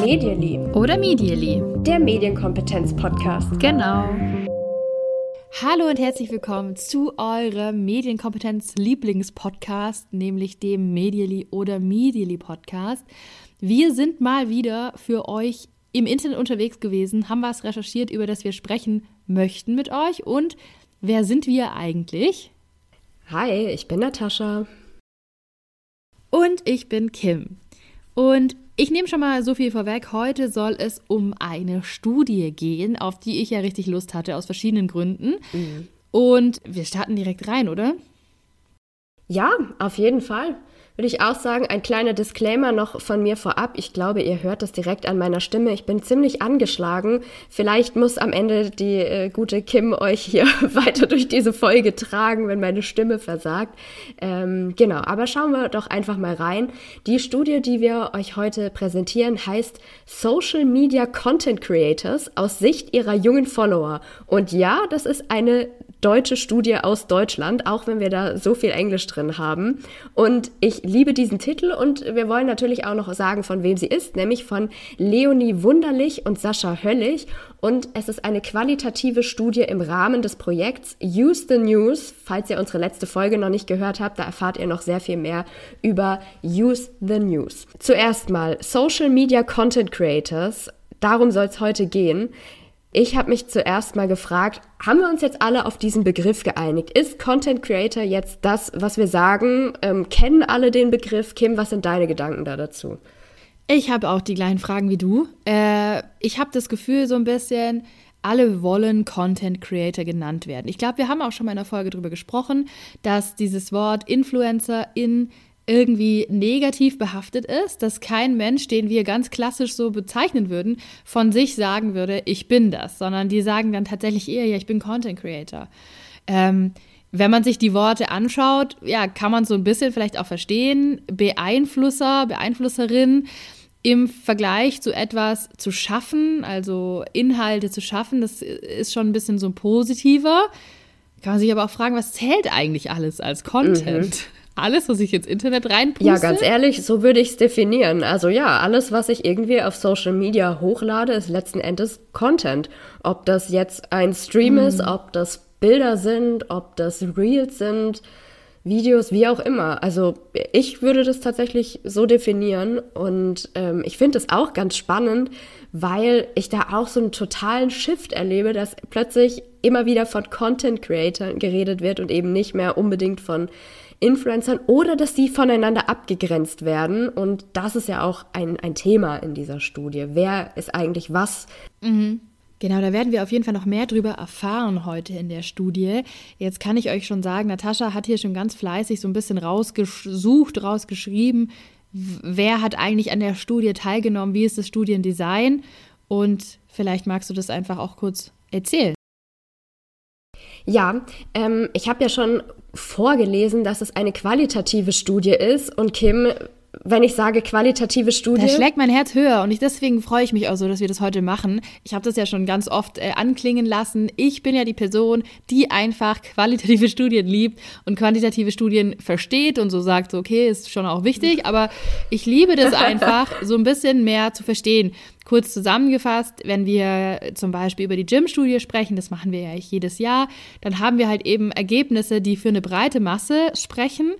Medially. Oder Medially. Der Medienkompetenz-Podcast. Genau. Hallo und herzlich willkommen zu eurem Medienkompetenz-Lieblingspodcast, nämlich dem Medially oder Medially Podcast. Wir sind mal wieder für euch im Internet unterwegs gewesen, haben was recherchiert, über das wir sprechen möchten mit euch. Und wer sind wir eigentlich? Hi, ich bin Natascha. Und ich bin Kim. Und ich nehme schon mal so viel vorweg. Heute soll es um eine Studie gehen, auf die ich ja richtig Lust hatte, aus verschiedenen Gründen. Mhm. Und wir starten direkt rein, oder? Ja, auf jeden Fall würde ich auch sagen, ein kleiner Disclaimer noch von mir vorab. Ich glaube, ihr hört das direkt an meiner Stimme. Ich bin ziemlich angeschlagen. Vielleicht muss am Ende die äh, gute Kim euch hier weiter durch diese Folge tragen, wenn meine Stimme versagt. Ähm, genau, aber schauen wir doch einfach mal rein. Die Studie, die wir euch heute präsentieren, heißt Social Media Content Creators aus Sicht ihrer jungen Follower. Und ja, das ist eine deutsche Studie aus Deutschland, auch wenn wir da so viel Englisch drin haben. Und ich liebe diesen Titel und wir wollen natürlich auch noch sagen, von wem sie ist, nämlich von Leonie Wunderlich und Sascha Höllig. Und es ist eine qualitative Studie im Rahmen des Projekts Use the News. Falls ihr unsere letzte Folge noch nicht gehört habt, da erfahrt ihr noch sehr viel mehr über Use the News. Zuerst mal Social Media Content Creators. Darum soll es heute gehen. Ich habe mich zuerst mal gefragt, haben wir uns jetzt alle auf diesen Begriff geeinigt? Ist Content Creator jetzt das, was wir sagen? Ähm, kennen alle den Begriff? Kim, was sind deine Gedanken da dazu? Ich habe auch die gleichen Fragen wie du. Äh, ich habe das Gefühl so ein bisschen, alle wollen Content Creator genannt werden. Ich glaube, wir haben auch schon mal in der Folge darüber gesprochen, dass dieses Wort Influencer in irgendwie negativ behaftet ist, dass kein Mensch, den wir ganz klassisch so bezeichnen würden, von sich sagen würde, ich bin das, sondern die sagen dann tatsächlich eher, ja, ich bin Content Creator. Ähm, wenn man sich die Worte anschaut, ja, kann man so ein bisschen vielleicht auch verstehen, Beeinflusser, Beeinflusserin im Vergleich zu etwas zu schaffen, also Inhalte zu schaffen, das ist schon ein bisschen so positiver. Kann man sich aber auch fragen, was zählt eigentlich alles als Content? Mhm alles, was ich ins Internet reinpuste? Ja, ganz ehrlich, so würde ich es definieren. Also ja, alles, was ich irgendwie auf Social Media hochlade, ist letzten Endes Content. Ob das jetzt ein Stream mhm. ist, ob das Bilder sind, ob das Reels sind, Videos, wie auch immer. Also ich würde das tatsächlich so definieren und ähm, ich finde es auch ganz spannend, weil ich da auch so einen totalen Shift erlebe, dass plötzlich immer wieder von Content Creators geredet wird und eben nicht mehr unbedingt von Influencern oder dass die voneinander abgegrenzt werden. Und das ist ja auch ein, ein Thema in dieser Studie. Wer ist eigentlich was? Mhm. Genau, da werden wir auf jeden Fall noch mehr drüber erfahren heute in der Studie. Jetzt kann ich euch schon sagen, Natascha hat hier schon ganz fleißig so ein bisschen rausgesucht, rausgeschrieben, wer hat eigentlich an der Studie teilgenommen, wie ist das Studiendesign und vielleicht magst du das einfach auch kurz erzählen. Ja, ähm, ich habe ja schon vorgelesen, dass es eine qualitative Studie ist. Und Kim, wenn ich sage qualitative Studie. Da schlägt mein Herz höher und ich, deswegen freue ich mich auch so, dass wir das heute machen. Ich habe das ja schon ganz oft äh, anklingen lassen. Ich bin ja die Person, die einfach qualitative Studien liebt und quantitative Studien versteht und so sagt, so, okay, ist schon auch wichtig, aber ich liebe das einfach, so ein bisschen mehr zu verstehen. Kurz zusammengefasst, wenn wir zum Beispiel über die Gym-Studie sprechen, das machen wir ja jedes Jahr, dann haben wir halt eben Ergebnisse, die für eine breite Masse sprechen.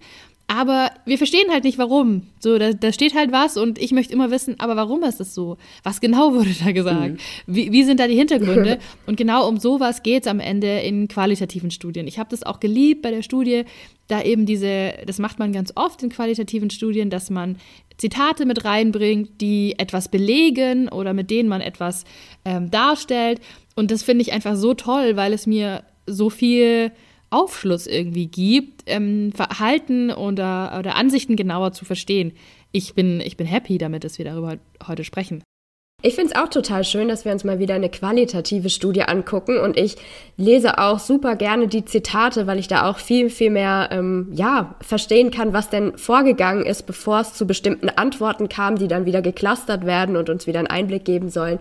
Aber wir verstehen halt nicht, warum. So, da, da, steht halt was und ich möchte immer wissen, aber warum ist es so? Was genau wurde da gesagt? Mhm. Wie, wie, sind da die Hintergründe? und genau um sowas geht es am Ende in qualitativen Studien. Ich habe das auch geliebt bei der Studie, da eben diese, das macht man ganz oft in qualitativen Studien, dass man Zitate mit reinbringt, die etwas belegen oder mit denen man etwas ähm, darstellt. Und das finde ich einfach so toll, weil es mir so viel Aufschluss irgendwie gibt, ähm, Verhalten oder, oder Ansichten genauer zu verstehen. Ich bin, ich bin happy damit, dass wir darüber heute sprechen. Ich finde es auch total schön, dass wir uns mal wieder eine qualitative Studie angucken und ich lese auch super gerne die Zitate, weil ich da auch viel, viel mehr ähm, ja, verstehen kann, was denn vorgegangen ist, bevor es zu bestimmten Antworten kam, die dann wieder geclustert werden und uns wieder einen Einblick geben sollen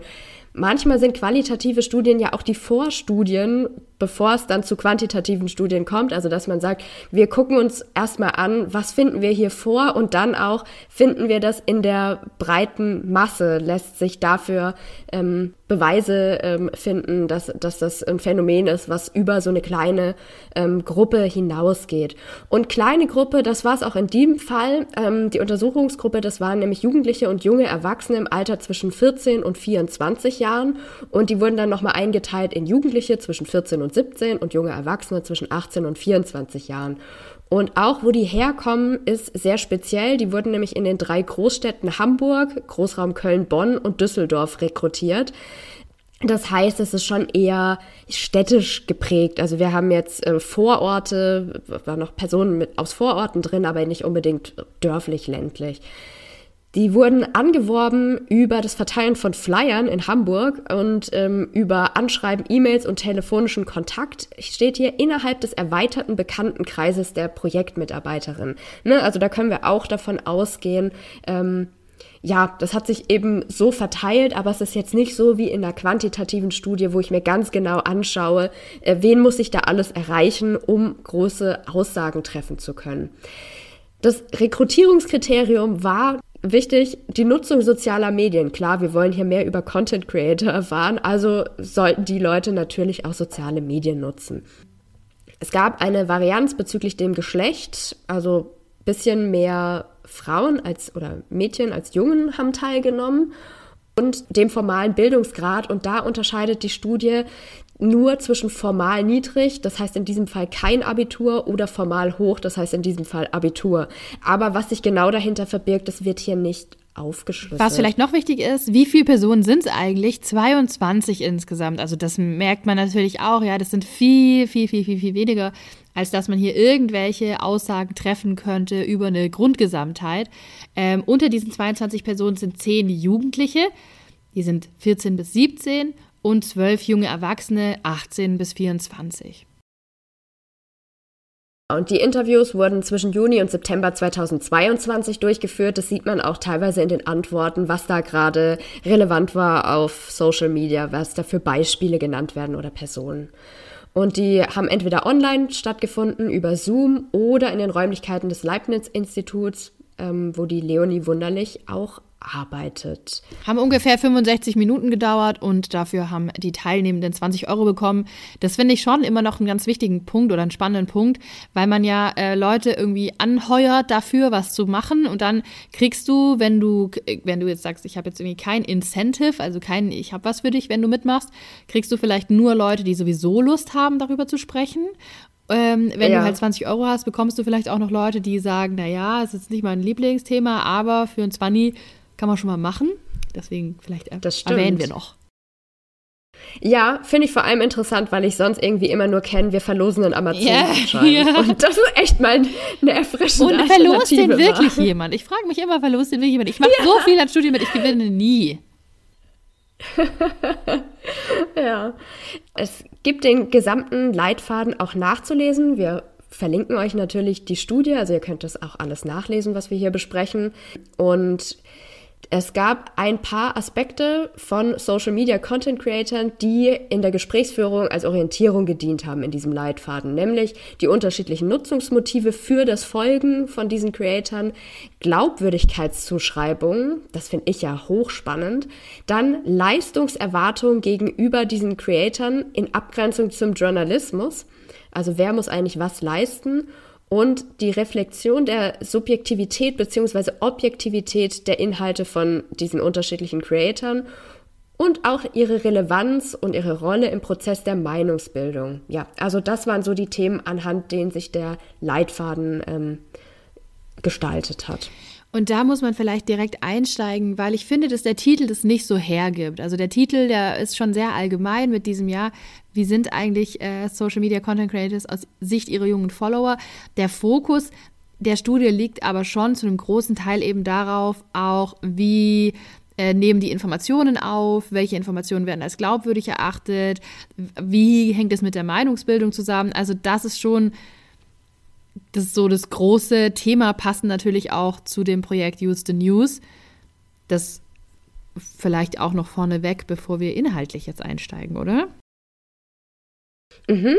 Manchmal sind qualitative Studien ja auch die Vorstudien, bevor es dann zu quantitativen Studien kommt. Also dass man sagt, wir gucken uns erstmal an, was finden wir hier vor und dann auch finden wir das in der breiten Masse, lässt sich dafür ähm, Beweise ähm, finden, dass, dass das ein Phänomen ist, was über so eine kleine ähm, Gruppe hinausgeht. Und kleine Gruppe, das war es auch in dem Fall. Ähm, die Untersuchungsgruppe, das waren nämlich Jugendliche und junge Erwachsene im Alter zwischen 14 und 24 Jahren. Und die wurden dann nochmal eingeteilt in Jugendliche zwischen 14 und 17 und junge Erwachsene zwischen 18 und 24 Jahren. Und auch wo die herkommen, ist sehr speziell. Die wurden nämlich in den drei Großstädten Hamburg, Großraum Köln, Bonn und Düsseldorf rekrutiert. Das heißt, es ist schon eher städtisch geprägt. Also wir haben jetzt äh, Vororte, waren noch Personen mit, aus Vororten drin, aber nicht unbedingt dörflich, ländlich. Die wurden angeworben über das Verteilen von Flyern in Hamburg und ähm, über Anschreiben, E-Mails und telefonischen Kontakt. Steht hier innerhalb des erweiterten Bekanntenkreises der Projektmitarbeiterin. Ne? Also da können wir auch davon ausgehen, ähm, ja, das hat sich eben so verteilt, aber es ist jetzt nicht so wie in einer quantitativen Studie, wo ich mir ganz genau anschaue, äh, wen muss ich da alles erreichen, um große Aussagen treffen zu können. Das Rekrutierungskriterium war wichtig, die Nutzung sozialer Medien. Klar, wir wollen hier mehr über Content Creator erfahren, also sollten die Leute natürlich auch soziale Medien nutzen. Es gab eine Varianz bezüglich dem Geschlecht, also bisschen mehr Frauen als oder Mädchen als Jungen haben teilgenommen und dem formalen Bildungsgrad. Und da unterscheidet die Studie nur zwischen formal niedrig, das heißt in diesem Fall kein Abitur, oder formal hoch, das heißt in diesem Fall Abitur. Aber was sich genau dahinter verbirgt, das wird hier nicht aufgeschlüsselt. Was vielleicht noch wichtig ist, wie viele Personen sind es eigentlich? 22 insgesamt. Also das merkt man natürlich auch, ja, das sind viel, viel, viel, viel, viel weniger, als dass man hier irgendwelche Aussagen treffen könnte über eine Grundgesamtheit. Ähm, unter diesen 22 Personen sind 10 Jugendliche, die sind 14 bis 17 und 12 junge Erwachsene, 18 bis 24. Und die Interviews wurden zwischen Juni und September 2022 durchgeführt. Das sieht man auch teilweise in den Antworten, was da gerade relevant war auf Social Media, was da für Beispiele genannt werden oder Personen. Und die haben entweder online stattgefunden über Zoom oder in den Räumlichkeiten des Leibniz-Instituts, ähm, wo die Leonie Wunderlich auch arbeitet. Haben ungefähr 65 Minuten gedauert und dafür haben die Teilnehmenden 20 Euro bekommen. Das finde ich schon immer noch einen ganz wichtigen Punkt oder einen spannenden Punkt, weil man ja äh, Leute irgendwie anheuert dafür, was zu machen und dann kriegst du, wenn du, wenn du jetzt sagst, ich habe jetzt irgendwie kein Incentive, also kein, ich habe was für dich, wenn du mitmachst, kriegst du vielleicht nur Leute, die sowieso Lust haben, darüber zu sprechen ähm, wenn ja. du halt 20 Euro hast, bekommst du vielleicht auch noch Leute, die sagen, naja, es ist nicht mein Lieblingsthema, aber für ein 20 kann man schon mal machen. Deswegen vielleicht erwähnen wir noch. Ja, finde ich vor allem interessant, weil ich sonst irgendwie immer nur kenne, wir verlosen einen Amazon-Gutschein. Yeah, yeah. Und das ist echt mal eine erfrischende Und verlost den wirklich war. jemand? Ich frage mich immer, verlost den wirklich jemand? Ich mache ja. so viel an Studien mit, ich gewinne nie. ja. Es gibt den gesamten Leitfaden auch nachzulesen. Wir verlinken euch natürlich die Studie, also ihr könnt das auch alles nachlesen, was wir hier besprechen. Und es gab ein paar Aspekte von Social Media Content Creatern, die in der Gesprächsführung als Orientierung gedient haben in diesem Leitfaden, nämlich die unterschiedlichen Nutzungsmotive für das Folgen von diesen Creatern, Glaubwürdigkeitszuschreibungen, das finde ich ja hochspannend, dann Leistungserwartungen gegenüber diesen Creatern in Abgrenzung zum Journalismus, also wer muss eigentlich was leisten und die Reflexion der Subjektivität bzw. Objektivität der Inhalte von diesen unterschiedlichen Creatoren und auch ihre Relevanz und ihre Rolle im Prozess der Meinungsbildung. Ja, also das waren so die Themen, anhand denen sich der Leitfaden ähm, gestaltet hat. Und da muss man vielleicht direkt einsteigen, weil ich finde, dass der Titel das nicht so hergibt. Also der Titel, der ist schon sehr allgemein mit diesem Jahr. Wie sind eigentlich äh, Social Media Content Creators aus Sicht ihrer jungen Follower? Der Fokus der Studie liegt aber schon zu einem großen Teil eben darauf, auch wie äh, nehmen die Informationen auf, welche Informationen werden als glaubwürdig erachtet, wie hängt es mit der Meinungsbildung zusammen. Also das ist schon das ist so das große Thema, passend natürlich auch zu dem Projekt Use the News. Das vielleicht auch noch vorneweg, bevor wir inhaltlich jetzt einsteigen, oder? Mhm.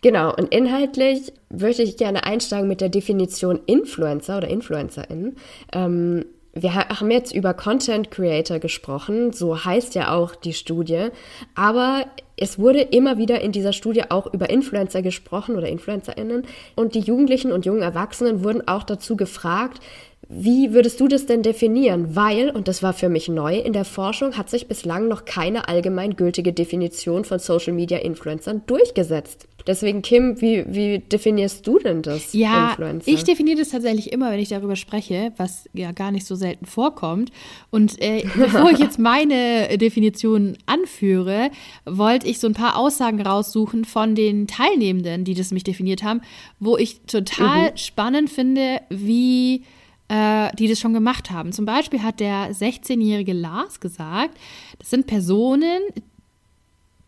Genau, und inhaltlich würde ich gerne einsteigen mit der Definition Influencer oder Influencerin. Ähm, wir haben jetzt über Content Creator gesprochen, so heißt ja auch die Studie, aber es wurde immer wieder in dieser Studie auch über Influencer gesprochen oder Influencerinnen und die Jugendlichen und jungen Erwachsenen wurden auch dazu gefragt, wie würdest du das denn definieren? Weil, und das war für mich neu, in der Forschung hat sich bislang noch keine allgemeingültige Definition von Social Media Influencern durchgesetzt. Deswegen, Kim, wie, wie definierst du denn das? Ja, Influencer? ich definiere das tatsächlich immer, wenn ich darüber spreche, was ja gar nicht so selten vorkommt. Und äh, bevor ich jetzt meine Definition anführe, wollte ich so ein paar Aussagen raussuchen von den Teilnehmenden, die das mich definiert haben, wo ich total mhm. spannend finde, wie äh, die das schon gemacht haben. Zum Beispiel hat der 16-jährige Lars gesagt, das sind Personen,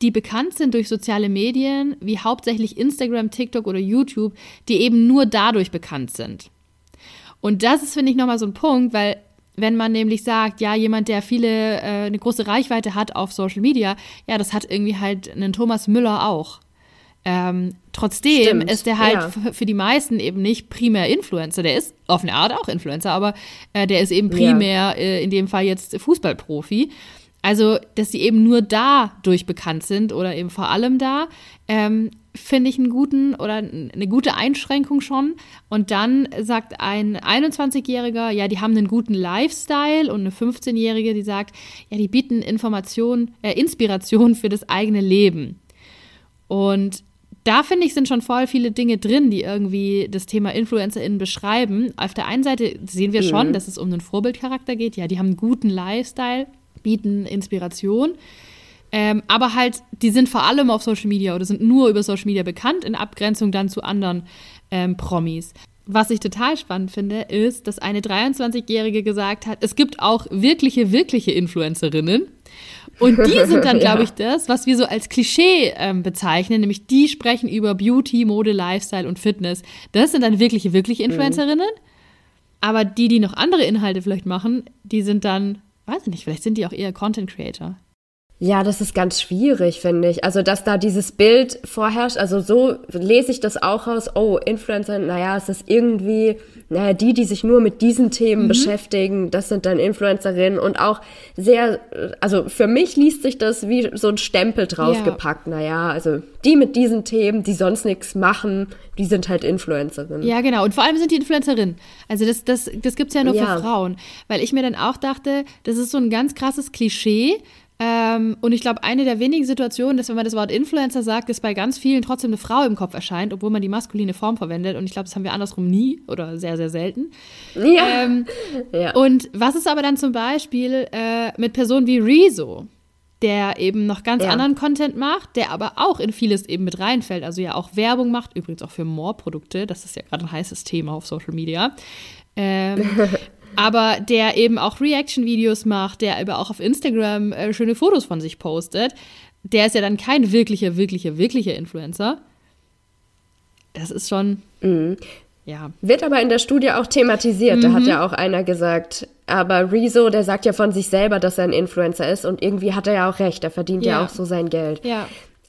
die bekannt sind durch soziale Medien, wie hauptsächlich Instagram, TikTok oder YouTube, die eben nur dadurch bekannt sind. Und das ist, finde ich, nochmal so ein Punkt, weil wenn man nämlich sagt, ja, jemand, der viele, äh, eine große Reichweite hat auf Social Media, ja, das hat irgendwie halt einen Thomas Müller auch. Ähm, trotzdem Stimmt, ist der halt ja. für die meisten eben nicht primär Influencer. Der ist auf eine Art auch Influencer, aber äh, der ist eben primär ja. äh, in dem Fall jetzt Fußballprofi. Also, dass sie eben nur dadurch bekannt sind oder eben vor allem da, ähm, finde ich einen guten oder eine gute Einschränkung schon. Und dann sagt ein 21-Jähriger, ja, die haben einen guten Lifestyle und eine 15-Jährige, die sagt, ja, die bieten Information, äh, Inspiration für das eigene Leben. Und da finde ich, sind schon voll viele Dinge drin, die irgendwie das Thema InfluencerInnen beschreiben. Auf der einen Seite sehen wir schon, mhm. dass es um einen Vorbildcharakter geht. Ja, die haben einen guten Lifestyle, bieten Inspiration. Ähm, aber halt, die sind vor allem auf Social Media oder sind nur über Social Media bekannt, in Abgrenzung dann zu anderen ähm, Promis. Was ich total spannend finde, ist, dass eine 23-Jährige gesagt hat, es gibt auch wirkliche, wirkliche Influencerinnen. Und die sind dann, glaube ich, das, was wir so als Klischee ähm, bezeichnen, nämlich die sprechen über Beauty, Mode, Lifestyle und Fitness. Das sind dann wirkliche, wirkliche mhm. Influencerinnen. Mhm. Aber die, die noch andere Inhalte vielleicht machen, die sind dann, weiß ich nicht, vielleicht sind die auch eher Content Creator. Ja, das ist ganz schwierig, finde ich. Also, dass da dieses Bild vorherrscht, also so lese ich das auch aus, oh, Influencer, naja, es ist irgendwie, naja, die, die sich nur mit diesen Themen mhm. beschäftigen, das sind dann Influencerinnen und auch sehr, also für mich liest sich das wie so ein Stempel draufgepackt, ja. naja, also die mit diesen Themen, die sonst nichts machen, die sind halt Influencerinnen. Ja, genau. Und vor allem sind die Influencerinnen. Also das, das, das gibt es ja nur ja. für Frauen. Weil ich mir dann auch dachte, das ist so ein ganz krasses Klischee, ähm, und ich glaube, eine der wenigen Situationen, dass wenn man das Wort Influencer sagt, ist bei ganz vielen trotzdem eine Frau im Kopf erscheint, obwohl man die maskuline Form verwendet. Und ich glaube, das haben wir andersrum nie oder sehr, sehr selten. Ja. Ähm, ja. Und was ist aber dann zum Beispiel äh, mit Personen wie Rezo? der eben noch ganz ja. anderen Content macht, der aber auch in vieles eben mit reinfällt, also ja auch Werbung macht, übrigens auch für More-Produkte, das ist ja gerade ein heißes Thema auf Social Media. Ähm, aber der eben auch Reaction-Videos macht, der aber auch auf Instagram äh, schöne Fotos von sich postet, der ist ja dann kein wirklicher, wirklicher, wirklicher Influencer. Das ist schon. Mhm. Ja. Wird aber in der Studie auch thematisiert. Mhm. Da hat mhm. ja auch einer gesagt, aber Rezo, der sagt ja von sich selber, dass er ein Influencer ist und irgendwie hat er ja auch recht. Er verdient ja, ja auch so sein Geld. Ja.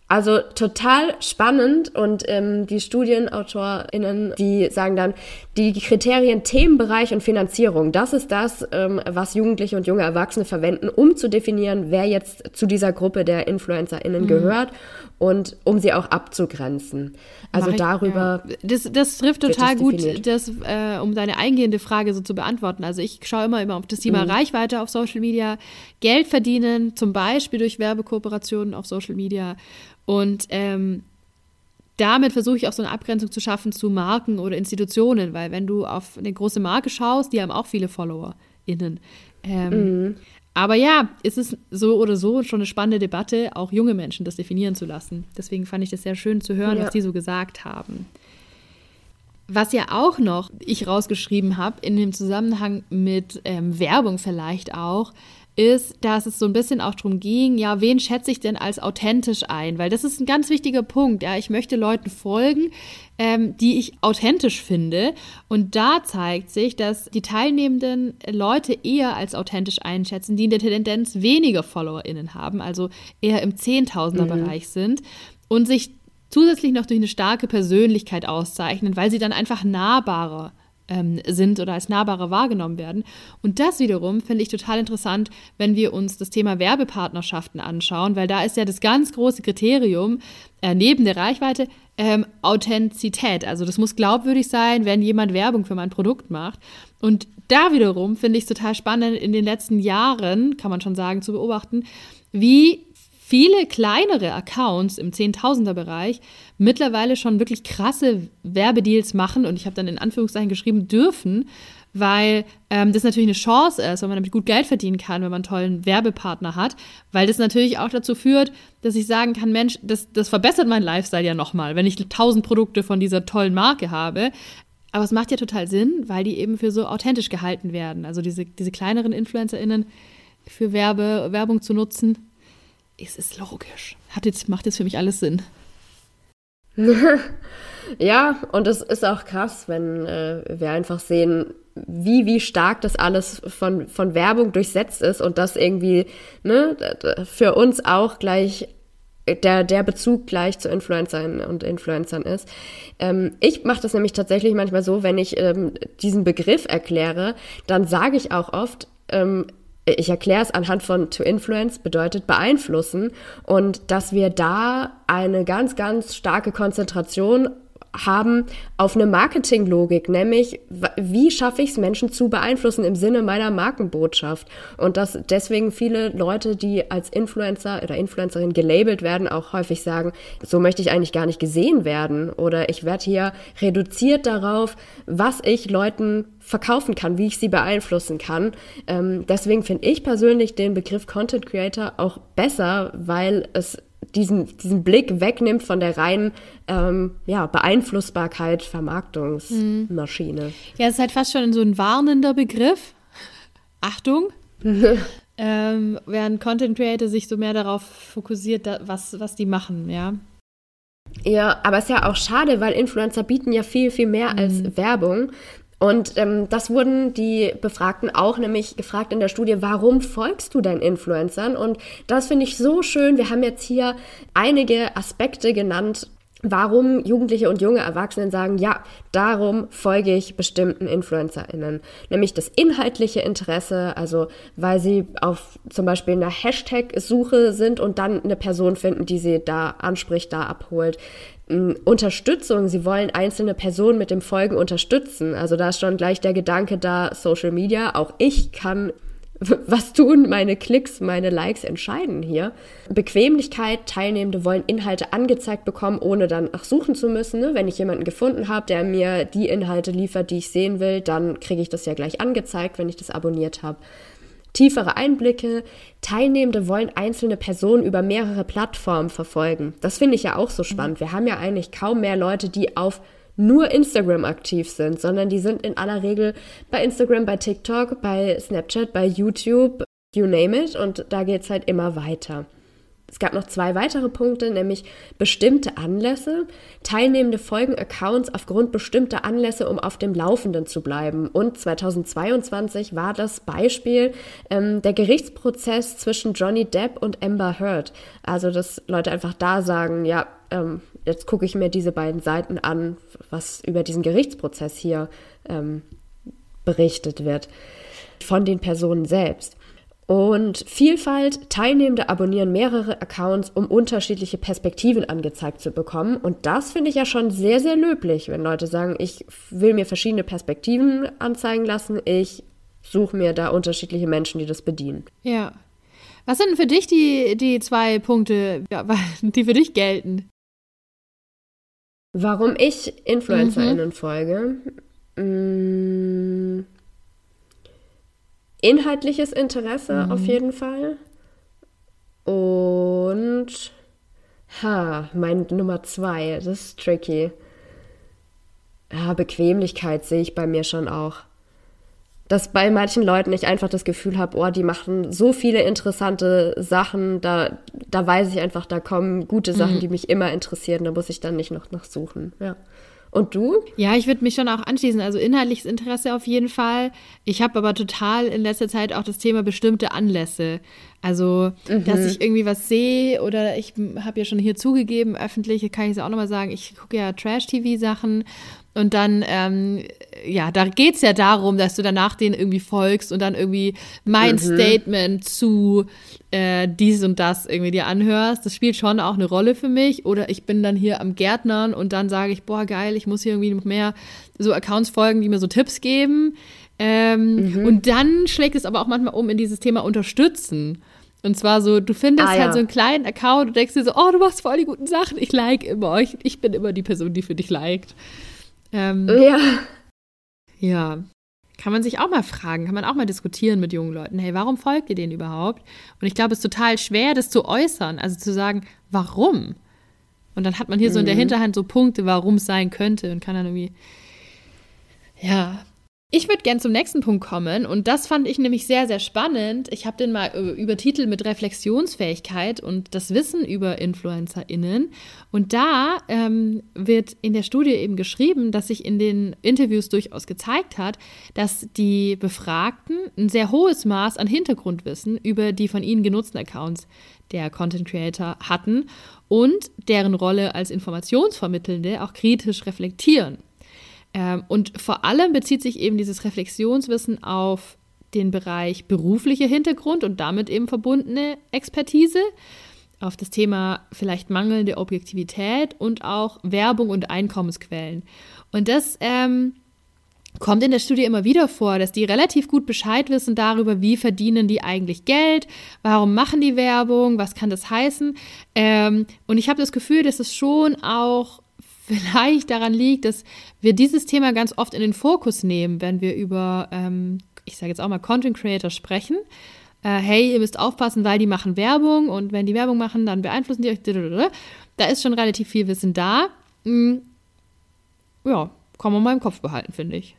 Also total spannend und ähm, die StudienautorInnen, die sagen dann, die Kriterien Themenbereich und Finanzierung, das ist das, ähm, was Jugendliche und junge Erwachsene verwenden, um zu definieren, wer jetzt zu dieser Gruppe der InfluencerInnen mhm. gehört und um sie auch abzugrenzen. Also ich, darüber. Ja. Das, das trifft total das gut, das, äh, um deine eingehende Frage so zu beantworten. Also ich schaue immer, immer auf das Thema mhm. Reichweite auf Social Media, Geld verdienen, zum Beispiel durch Werbekooperationen auf Social Media und ähm, damit versuche ich auch so eine Abgrenzung zu schaffen zu Marken oder Institutionen, weil wenn du auf eine große Marke schaust, die haben auch viele FollowerInnen. Ähm, mhm. Aber ja, es ist so oder so schon eine spannende Debatte, auch junge Menschen das definieren zu lassen. Deswegen fand ich das sehr schön zu hören, ja. was die so gesagt haben. Was ja auch noch ich rausgeschrieben habe, in dem Zusammenhang mit ähm, Werbung vielleicht auch, ist, dass es so ein bisschen auch darum ging, ja, wen schätze ich denn als authentisch ein? Weil das ist ein ganz wichtiger Punkt. Ja, ich möchte Leuten folgen, ähm, die ich authentisch finde. Und da zeigt sich, dass die teilnehmenden Leute eher als authentisch einschätzen, die in der Tendenz weniger FollowerInnen haben, also eher im Zehntausender-Bereich mhm. sind und sich zusätzlich noch durch eine starke Persönlichkeit auszeichnen, weil sie dann einfach nahbarer ähm, sind oder als nahbarer wahrgenommen werden. Und das wiederum finde ich total interessant, wenn wir uns das Thema Werbepartnerschaften anschauen, weil da ist ja das ganz große Kriterium äh, neben der Reichweite ähm, Authentizität. Also das muss glaubwürdig sein, wenn jemand Werbung für mein Produkt macht. Und da wiederum finde ich es total spannend, in den letzten Jahren, kann man schon sagen, zu beobachten, wie viele kleinere Accounts im Zehntausender-Bereich mittlerweile schon wirklich krasse Werbedeals machen und ich habe dann in Anführungszeichen geschrieben dürfen, weil ähm, das natürlich eine Chance ist, weil man damit gut Geld verdienen kann, wenn man einen tollen Werbepartner hat, weil das natürlich auch dazu führt, dass ich sagen kann, Mensch, das, das verbessert meinen Lifestyle ja nochmal, wenn ich tausend Produkte von dieser tollen Marke habe. Aber es macht ja total Sinn, weil die eben für so authentisch gehalten werden. Also diese, diese kleineren InfluencerInnen für Werbe, Werbung zu nutzen, es ist logisch. Hat jetzt, macht jetzt für mich alles Sinn. ja, und es ist auch krass, wenn äh, wir einfach sehen, wie, wie stark das alles von, von Werbung durchsetzt ist und das irgendwie ne, für uns auch gleich der, der Bezug gleich zu Influencern und Influencern ist. Ähm, ich mache das nämlich tatsächlich manchmal so, wenn ich ähm, diesen Begriff erkläre, dann sage ich auch oft, ähm, ich erkläre es anhand von to influence bedeutet beeinflussen. Und dass wir da eine ganz, ganz starke Konzentration haben auf eine Marketinglogik, nämlich wie schaffe ich es, Menschen zu beeinflussen im Sinne meiner Markenbotschaft. Und dass deswegen viele Leute, die als Influencer oder Influencerin gelabelt werden, auch häufig sagen, so möchte ich eigentlich gar nicht gesehen werden. Oder ich werde hier reduziert darauf, was ich Leuten verkaufen kann, wie ich sie beeinflussen kann. Ähm, deswegen finde ich persönlich den Begriff Content Creator auch besser, weil es diesen, diesen Blick wegnimmt von der reinen ähm, ja, Beeinflussbarkeit, Vermarktungsmaschine. Mhm. Ja, es ist halt fast schon so ein warnender Begriff. Achtung. ähm, während Content Creator sich so mehr darauf fokussiert, was, was die machen, ja. Ja, aber es ist ja auch schade, weil Influencer bieten ja viel, viel mehr mhm. als Werbung. Und ähm, das wurden die Befragten auch nämlich gefragt in der Studie, warum folgst du deinen Influencern? Und das finde ich so schön. Wir haben jetzt hier einige Aspekte genannt, warum Jugendliche und junge Erwachsene sagen, ja, darum folge ich bestimmten InfluencerInnen. Nämlich das inhaltliche Interesse, also weil sie auf zum Beispiel einer Hashtag-Suche sind und dann eine Person finden, die sie da anspricht, da abholt. Unterstützung, sie wollen einzelne Personen mit dem Folgen unterstützen. Also da ist schon gleich der Gedanke da, Social Media, auch ich kann was tun, meine Klicks, meine Likes entscheiden hier. Bequemlichkeit, Teilnehmende wollen Inhalte angezeigt bekommen, ohne dann nach suchen zu müssen. Ne? Wenn ich jemanden gefunden habe, der mir die Inhalte liefert, die ich sehen will, dann kriege ich das ja gleich angezeigt, wenn ich das abonniert habe tiefere Einblicke. Teilnehmende wollen einzelne Personen über mehrere Plattformen verfolgen. Das finde ich ja auch so spannend. Wir haben ja eigentlich kaum mehr Leute, die auf nur Instagram aktiv sind, sondern die sind in aller Regel bei Instagram, bei TikTok, bei Snapchat, bei YouTube, you name it. Und da geht es halt immer weiter. Es gab noch zwei weitere Punkte, nämlich bestimmte Anlässe. Teilnehmende folgen Accounts aufgrund bestimmter Anlässe, um auf dem Laufenden zu bleiben. Und 2022 war das Beispiel ähm, der Gerichtsprozess zwischen Johnny Depp und Amber Heard. Also, dass Leute einfach da sagen, ja, ähm, jetzt gucke ich mir diese beiden Seiten an, was über diesen Gerichtsprozess hier ähm, berichtet wird von den Personen selbst. Und Vielfalt, Teilnehmende abonnieren mehrere Accounts, um unterschiedliche Perspektiven angezeigt zu bekommen. Und das finde ich ja schon sehr, sehr löblich, wenn Leute sagen, ich will mir verschiedene Perspektiven anzeigen lassen, ich suche mir da unterschiedliche Menschen, die das bedienen. Ja. Was sind für dich die, die zwei Punkte, die für dich gelten? Warum ich InfluencerInnen mhm. folge? Mmh inhaltliches Interesse mhm. auf jeden Fall. Und ha, mein Nummer zwei, das ist tricky. Ja, Bequemlichkeit sehe ich bei mir schon auch. dass bei manchen Leuten ich einfach das Gefühl habe, oh, die machen so viele interessante Sachen, da, da weiß ich einfach, da kommen gute Sachen, mhm. die mich immer interessieren, da muss ich dann nicht noch nachsuchen. Ja. Und du? Ja, ich würde mich schon auch anschließen. Also inhaltliches Interesse auf jeden Fall. Ich habe aber total in letzter Zeit auch das Thema bestimmte Anlässe. Also, mhm. dass ich irgendwie was sehe oder ich habe ja schon hier zugegeben, öffentlich, kann ich es auch nochmal sagen, ich gucke ja Trash-TV-Sachen und dann, ähm, ja, da geht es ja darum, dass du danach denen irgendwie folgst und dann irgendwie mein mhm. Statement zu äh, dies und das irgendwie dir anhörst. Das spielt schon auch eine Rolle für mich. Oder ich bin dann hier am Gärtnern und dann sage ich, boah, geil, ich muss hier irgendwie noch mehr so Accounts folgen, die mir so Tipps geben. Ähm, mhm. Und dann schlägt es aber auch manchmal um in dieses Thema unterstützen. Und zwar so, du findest ah, halt ja. so einen kleinen Account und denkst dir so, oh, du machst voll die guten Sachen, ich like immer, ich, ich bin immer die Person, die für dich liked. Ähm, ja. Ja. Kann man sich auch mal fragen, kann man auch mal diskutieren mit jungen Leuten. Hey, warum folgt ihr denen überhaupt? Und ich glaube, es ist total schwer, das zu äußern, also zu sagen, warum? Und dann hat man hier mhm. so in der mhm. Hinterhand so Punkte, warum es sein könnte und kann dann irgendwie, ja, ich würde gern zum nächsten Punkt kommen und das fand ich nämlich sehr, sehr spannend. Ich habe den mal übertitelt mit Reflexionsfähigkeit und das Wissen über InfluencerInnen. Und da ähm, wird in der Studie eben geschrieben, dass sich in den Interviews durchaus gezeigt hat, dass die Befragten ein sehr hohes Maß an Hintergrundwissen über die von ihnen genutzten Accounts der Content Creator hatten und deren Rolle als Informationsvermittelnde auch kritisch reflektieren. Ähm, und vor allem bezieht sich eben dieses Reflexionswissen auf den Bereich beruflicher Hintergrund und damit eben verbundene Expertise, auf das Thema vielleicht mangelnde Objektivität und auch Werbung und Einkommensquellen. Und das ähm, kommt in der Studie immer wieder vor, dass die relativ gut Bescheid wissen darüber, wie verdienen die eigentlich Geld, warum machen die Werbung, was kann das heißen. Ähm, und ich habe das Gefühl, dass es schon auch vielleicht daran liegt, dass wir dieses Thema ganz oft in den Fokus nehmen, wenn wir über, ähm, ich sage jetzt auch mal, Content Creator sprechen. Äh, hey, ihr müsst aufpassen, weil die machen Werbung und wenn die Werbung machen, dann beeinflussen die euch. Da ist schon relativ viel Wissen da. Hm. Ja, kann man mal im Kopf behalten, finde ich.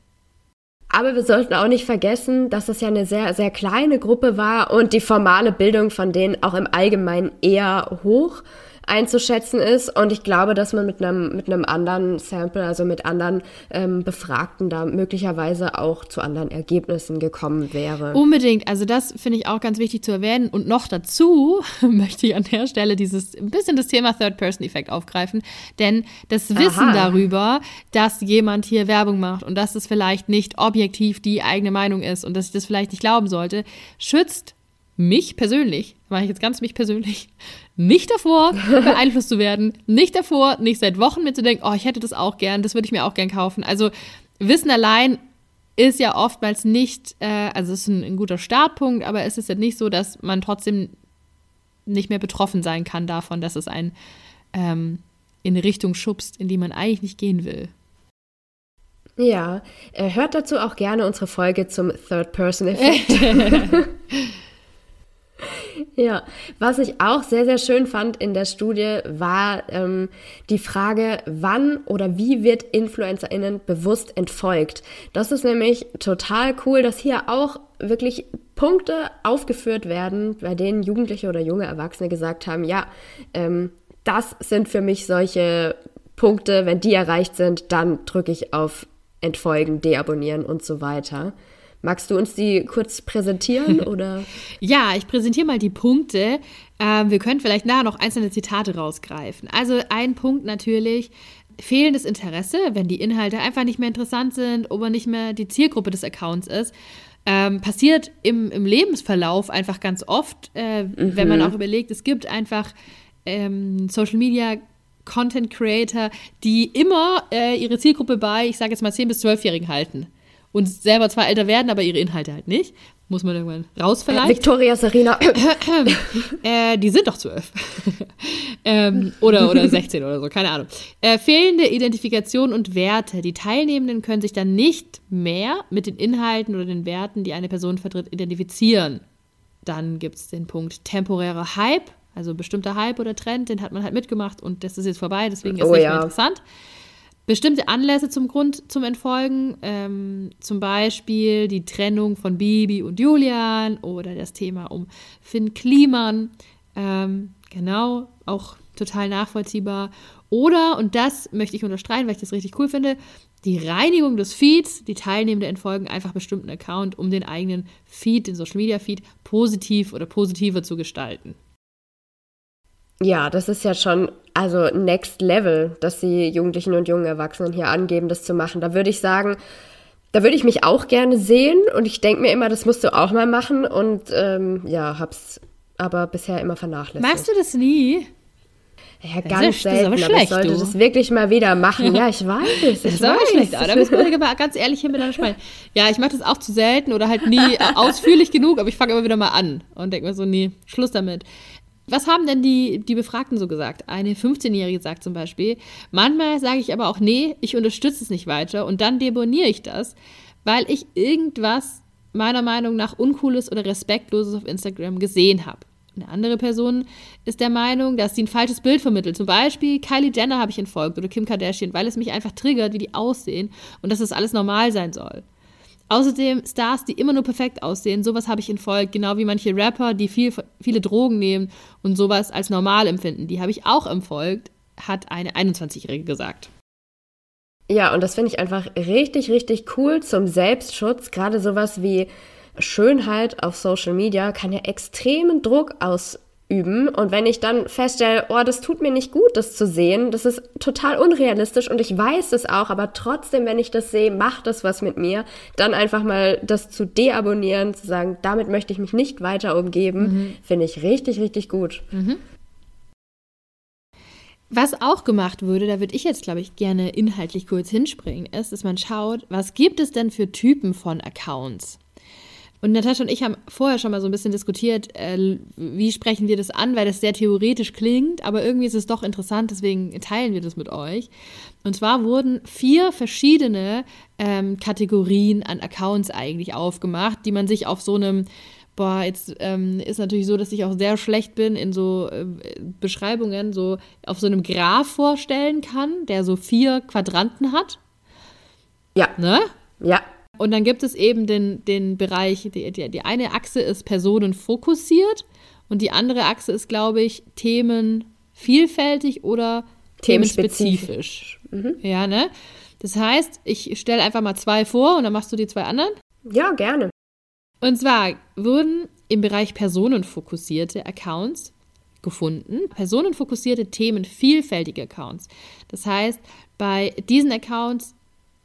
Aber wir sollten auch nicht vergessen, dass es ja eine sehr, sehr kleine Gruppe war und die formale Bildung von denen auch im Allgemeinen eher hoch einzuschätzen ist. Und ich glaube, dass man mit einem, mit einem anderen Sample, also mit anderen ähm, Befragten, da möglicherweise auch zu anderen Ergebnissen gekommen wäre. Unbedingt. Also das finde ich auch ganz wichtig zu erwähnen. Und noch dazu möchte ich an der Stelle dieses ein bisschen das Thema Third-Person-Effekt aufgreifen. Denn das Wissen Aha. darüber, dass jemand hier Werbung macht und dass es vielleicht nicht objektiv die eigene Meinung ist und dass ich das vielleicht nicht glauben sollte, schützt mich persönlich, mache ich jetzt ganz mich persönlich, nicht davor, beeinflusst zu werden, nicht davor, nicht seit Wochen mir zu denken, oh, ich hätte das auch gern, das würde ich mir auch gern kaufen. Also Wissen allein ist ja oftmals nicht, äh, also es ist ein, ein, guter Startpunkt, aber es ist ja nicht so, dass man trotzdem nicht mehr betroffen sein kann davon, dass es einen ähm, in eine Richtung schubst, in die man eigentlich nicht gehen will. Ja, äh, hört dazu auch gerne unsere Folge zum Third-Person-Effekt. Ja, was ich auch sehr, sehr schön fand in der Studie war ähm, die Frage, wann oder wie wird InfluencerInnen bewusst entfolgt. Das ist nämlich total cool, dass hier auch wirklich Punkte aufgeführt werden, bei denen Jugendliche oder junge Erwachsene gesagt haben, ja, ähm, das sind für mich solche Punkte, wenn die erreicht sind, dann drücke ich auf Entfolgen, deabonnieren und so weiter. Magst du uns die kurz präsentieren oder? ja, ich präsentiere mal die Punkte. Ähm, wir können vielleicht nachher noch einzelne Zitate rausgreifen. Also ein Punkt natürlich. Fehlendes Interesse, wenn die Inhalte einfach nicht mehr interessant sind oder nicht mehr die Zielgruppe des Accounts ist, ähm, passiert im, im, Lebensverlauf einfach ganz oft, äh, mhm. wenn man mhm. auch überlegt, es gibt einfach ähm, Social Media Content Creator, die immer äh, ihre Zielgruppe bei, ich sage jetzt mal 10- bis 12-Jährigen halten und selber zwar älter werden, aber ihre Inhalte halt nicht. Muss man irgendwann raus vielleicht. Äh, Victoria Serena. äh, die sind doch zwölf. ähm, oder, oder 16 oder so, keine Ahnung. Äh, fehlende Identifikation und Werte. Die Teilnehmenden können sich dann nicht mehr mit den Inhalten oder den Werten, die eine Person vertritt, identifizieren. Dann gibt es den Punkt temporärer Hype. Also bestimmter Hype oder Trend, den hat man halt mitgemacht und das ist jetzt vorbei, deswegen ist es oh, nicht ja. mehr interessant. Bestimmte Anlässe zum Grund zum Entfolgen, ähm, zum Beispiel die Trennung von Bibi und Julian oder das Thema um Finn Kliman. Ähm, genau, auch total nachvollziehbar. Oder, und das möchte ich unterstreichen, weil ich das richtig cool finde, die Reinigung des Feeds, die Teilnehmende entfolgen einfach bestimmten Account, um den eigenen Feed, den Social Media Feed, positiv oder positiver zu gestalten. Ja, das ist ja schon also Next Level, dass die Jugendlichen und jungen Erwachsenen hier angeben, das zu machen. Da würde ich sagen, da würde ich mich auch gerne sehen und ich denke mir immer, das musst du auch mal machen und ähm, ja, hab's aber bisher immer vernachlässigt. Machst du das nie? Ja, das ganz ist, selten, das aber schlecht, aber ich sollte du. das wirklich mal wieder machen. Ja, ich weiß es. Das ist aber schlecht, da müssen wir ganz ehrlich hier miteinander sprechen. Ja, ich mache das auch zu selten oder halt nie ausführlich genug, aber ich fange immer wieder mal an und denke mir so, nee, Schluss damit. Was haben denn die, die Befragten so gesagt? Eine 15-Jährige sagt zum Beispiel, manchmal sage ich aber auch, nee, ich unterstütze es nicht weiter und dann deboniere ich das, weil ich irgendwas meiner Meinung nach Uncooles oder Respektloses auf Instagram gesehen habe. Eine andere Person ist der Meinung, dass sie ein falsches Bild vermittelt. Zum Beispiel Kylie Jenner habe ich entfolgt oder Kim Kardashian, weil es mich einfach triggert, wie die aussehen und dass das alles normal sein soll. Außerdem Stars, die immer nur perfekt aussehen, sowas habe ich entfolgt, genau wie manche Rapper, die viel, viele Drogen nehmen und sowas als normal empfinden. Die habe ich auch entfolgt, hat eine 21-Jährige gesagt. Ja, und das finde ich einfach richtig, richtig cool zum Selbstschutz. Gerade sowas wie Schönheit auf Social Media kann ja extremen Druck aus üben. Und wenn ich dann feststelle, oh, das tut mir nicht gut, das zu sehen, das ist total unrealistisch und ich weiß es auch, aber trotzdem, wenn ich das sehe, macht das was mit mir, dann einfach mal das zu deabonnieren, zu sagen, damit möchte ich mich nicht weiter umgeben, mhm. finde ich richtig, richtig gut. Mhm. Was auch gemacht würde, da würde ich jetzt, glaube ich, gerne inhaltlich kurz hinspringen, ist, dass man schaut, was gibt es denn für Typen von Accounts? Und Natascha und ich haben vorher schon mal so ein bisschen diskutiert, äh, wie sprechen wir das an, weil das sehr theoretisch klingt, aber irgendwie ist es doch interessant, deswegen teilen wir das mit euch. Und zwar wurden vier verschiedene ähm, Kategorien an Accounts eigentlich aufgemacht, die man sich auf so einem Boah, jetzt ähm, ist natürlich so, dass ich auch sehr schlecht bin in so äh, Beschreibungen, so auf so einem Graph vorstellen kann, der so vier Quadranten hat. Ja. Ne? Ja. Und dann gibt es eben den, den Bereich, die, die, die eine Achse ist personenfokussiert und die andere Achse ist, glaube ich, themenvielfältig oder themenspezifisch. Mhm. Ja, ne? Das heißt, ich stelle einfach mal zwei vor und dann machst du die zwei anderen? Ja, gerne. Und zwar wurden im Bereich personenfokussierte Accounts gefunden, personenfokussierte themenvielfältige Accounts. Das heißt, bei diesen Accounts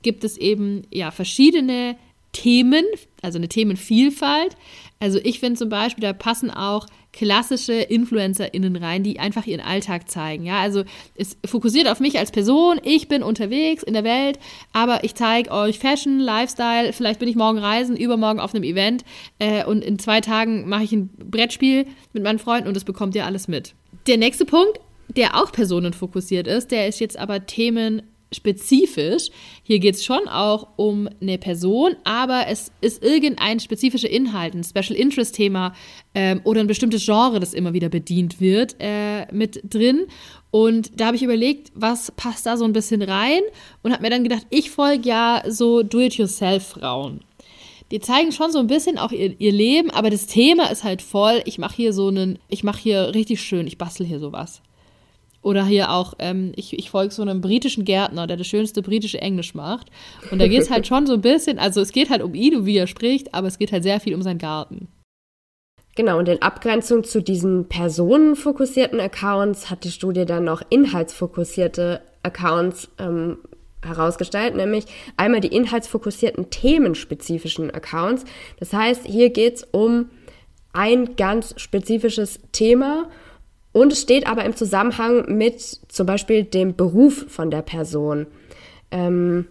gibt es eben ja verschiedene Themen, also eine Themenvielfalt. Also ich finde zum Beispiel, da passen auch klassische InfluencerInnen rein, die einfach ihren Alltag zeigen. Ja, also es fokussiert auf mich als Person. Ich bin unterwegs in der Welt, aber ich zeige euch Fashion, Lifestyle. Vielleicht bin ich morgen reisen, übermorgen auf einem Event äh, und in zwei Tagen mache ich ein Brettspiel mit meinen Freunden und das bekommt ihr alles mit. Der nächste Punkt, der auch personenfokussiert ist, der ist jetzt aber Themen spezifisch. Hier geht es schon auch um eine Person, aber es ist irgendein spezifischer Inhalt, ein Special Interest Thema ähm, oder ein bestimmtes Genre, das immer wieder bedient wird, äh, mit drin. Und da habe ich überlegt, was passt da so ein bisschen rein und habe mir dann gedacht, ich folge ja so Do-it-yourself-Frauen. Die zeigen schon so ein bisschen auch ihr, ihr Leben, aber das Thema ist halt voll. Ich mache hier so einen, ich mache hier richtig schön, ich bastel hier sowas. Oder hier auch, ähm, ich, ich folge so einem britischen Gärtner, der das schönste britische Englisch macht. Und da geht es halt schon so ein bisschen, also es geht halt um ihn und wie er spricht, aber es geht halt sehr viel um seinen Garten. Genau, und in Abgrenzung zu diesen personenfokussierten Accounts hat die Studie dann noch inhaltsfokussierte Accounts ähm, herausgestellt, nämlich einmal die inhaltsfokussierten themenspezifischen Accounts. Das heißt, hier geht es um ein ganz spezifisches Thema und steht aber im Zusammenhang mit zum Beispiel dem Beruf von der Person. Ähm,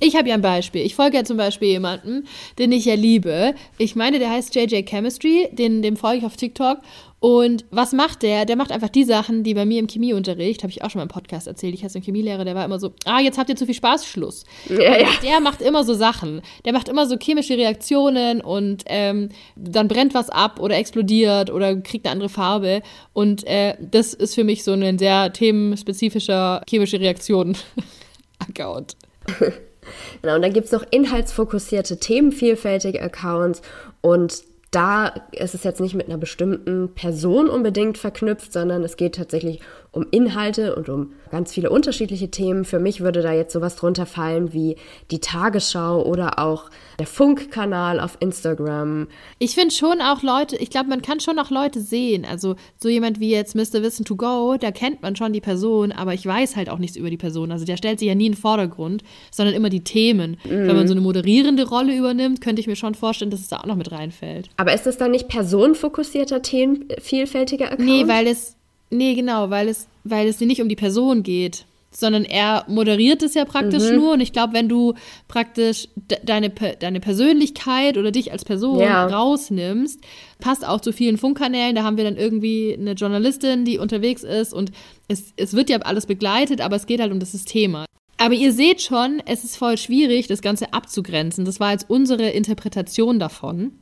ich habe ja ein Beispiel. Ich folge ja zum Beispiel jemanden, den ich ja liebe. Ich meine, der heißt JJ Chemistry, den, dem folge ich auf TikTok. Und was macht der? Der macht einfach die Sachen, die bei mir im Chemieunterricht, habe ich auch schon mal im Podcast erzählt, ich hatte einen Chemielehrer, der war immer so, ah, jetzt habt ihr zu viel Spaß, Schluss. Ja, ja. Der macht immer so Sachen. Der macht immer so chemische Reaktionen und ähm, dann brennt was ab oder explodiert oder kriegt eine andere Farbe. Und äh, das ist für mich so ein sehr themenspezifischer chemische Reaktion. Account. genau, und dann gibt es noch inhaltsfokussierte, themenvielfältige Accounts und da ist es jetzt nicht mit einer bestimmten Person unbedingt verknüpft, sondern es geht tatsächlich um Inhalte und um ganz viele unterschiedliche Themen. Für mich würde da jetzt sowas drunter fallen wie die Tagesschau oder auch der Funkkanal auf Instagram. Ich finde schon auch Leute, ich glaube, man kann schon auch Leute sehen. Also so jemand wie jetzt Mr. Wissen to Go, da kennt man schon die Person, aber ich weiß halt auch nichts über die Person. Also der stellt sich ja nie in den Vordergrund, sondern immer die Themen. Mhm. Wenn man so eine moderierende Rolle übernimmt, könnte ich mir schon vorstellen, dass es da auch noch mit reinfällt. Aber ist das dann nicht personenfokussierter, themenvielfältiger Account? Nee, weil es Nee, genau, weil es, weil es nicht um die Person geht, sondern er moderiert es ja praktisch mhm. nur. Und ich glaube, wenn du praktisch de deine, deine Persönlichkeit oder dich als Person ja. rausnimmst, passt auch zu vielen Funkkanälen. Da haben wir dann irgendwie eine Journalistin, die unterwegs ist und es, es wird ja alles begleitet, aber es geht halt um das Thema. Aber ihr seht schon, es ist voll schwierig, das Ganze abzugrenzen. Das war jetzt unsere Interpretation davon.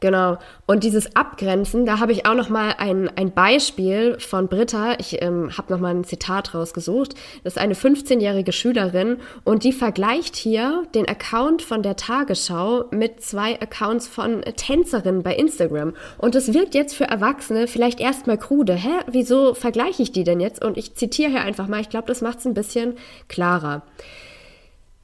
Genau. Und dieses Abgrenzen, da habe ich auch noch mal ein, ein Beispiel von Britta. Ich ähm, habe noch mal ein Zitat rausgesucht. Das ist eine 15-jährige Schülerin und die vergleicht hier den Account von der Tagesschau mit zwei Accounts von Tänzerinnen bei Instagram. Und das wirkt jetzt für Erwachsene vielleicht erstmal krude. Hä, wieso vergleiche ich die denn jetzt? Und ich zitiere hier einfach mal. Ich glaube, das macht es ein bisschen klarer.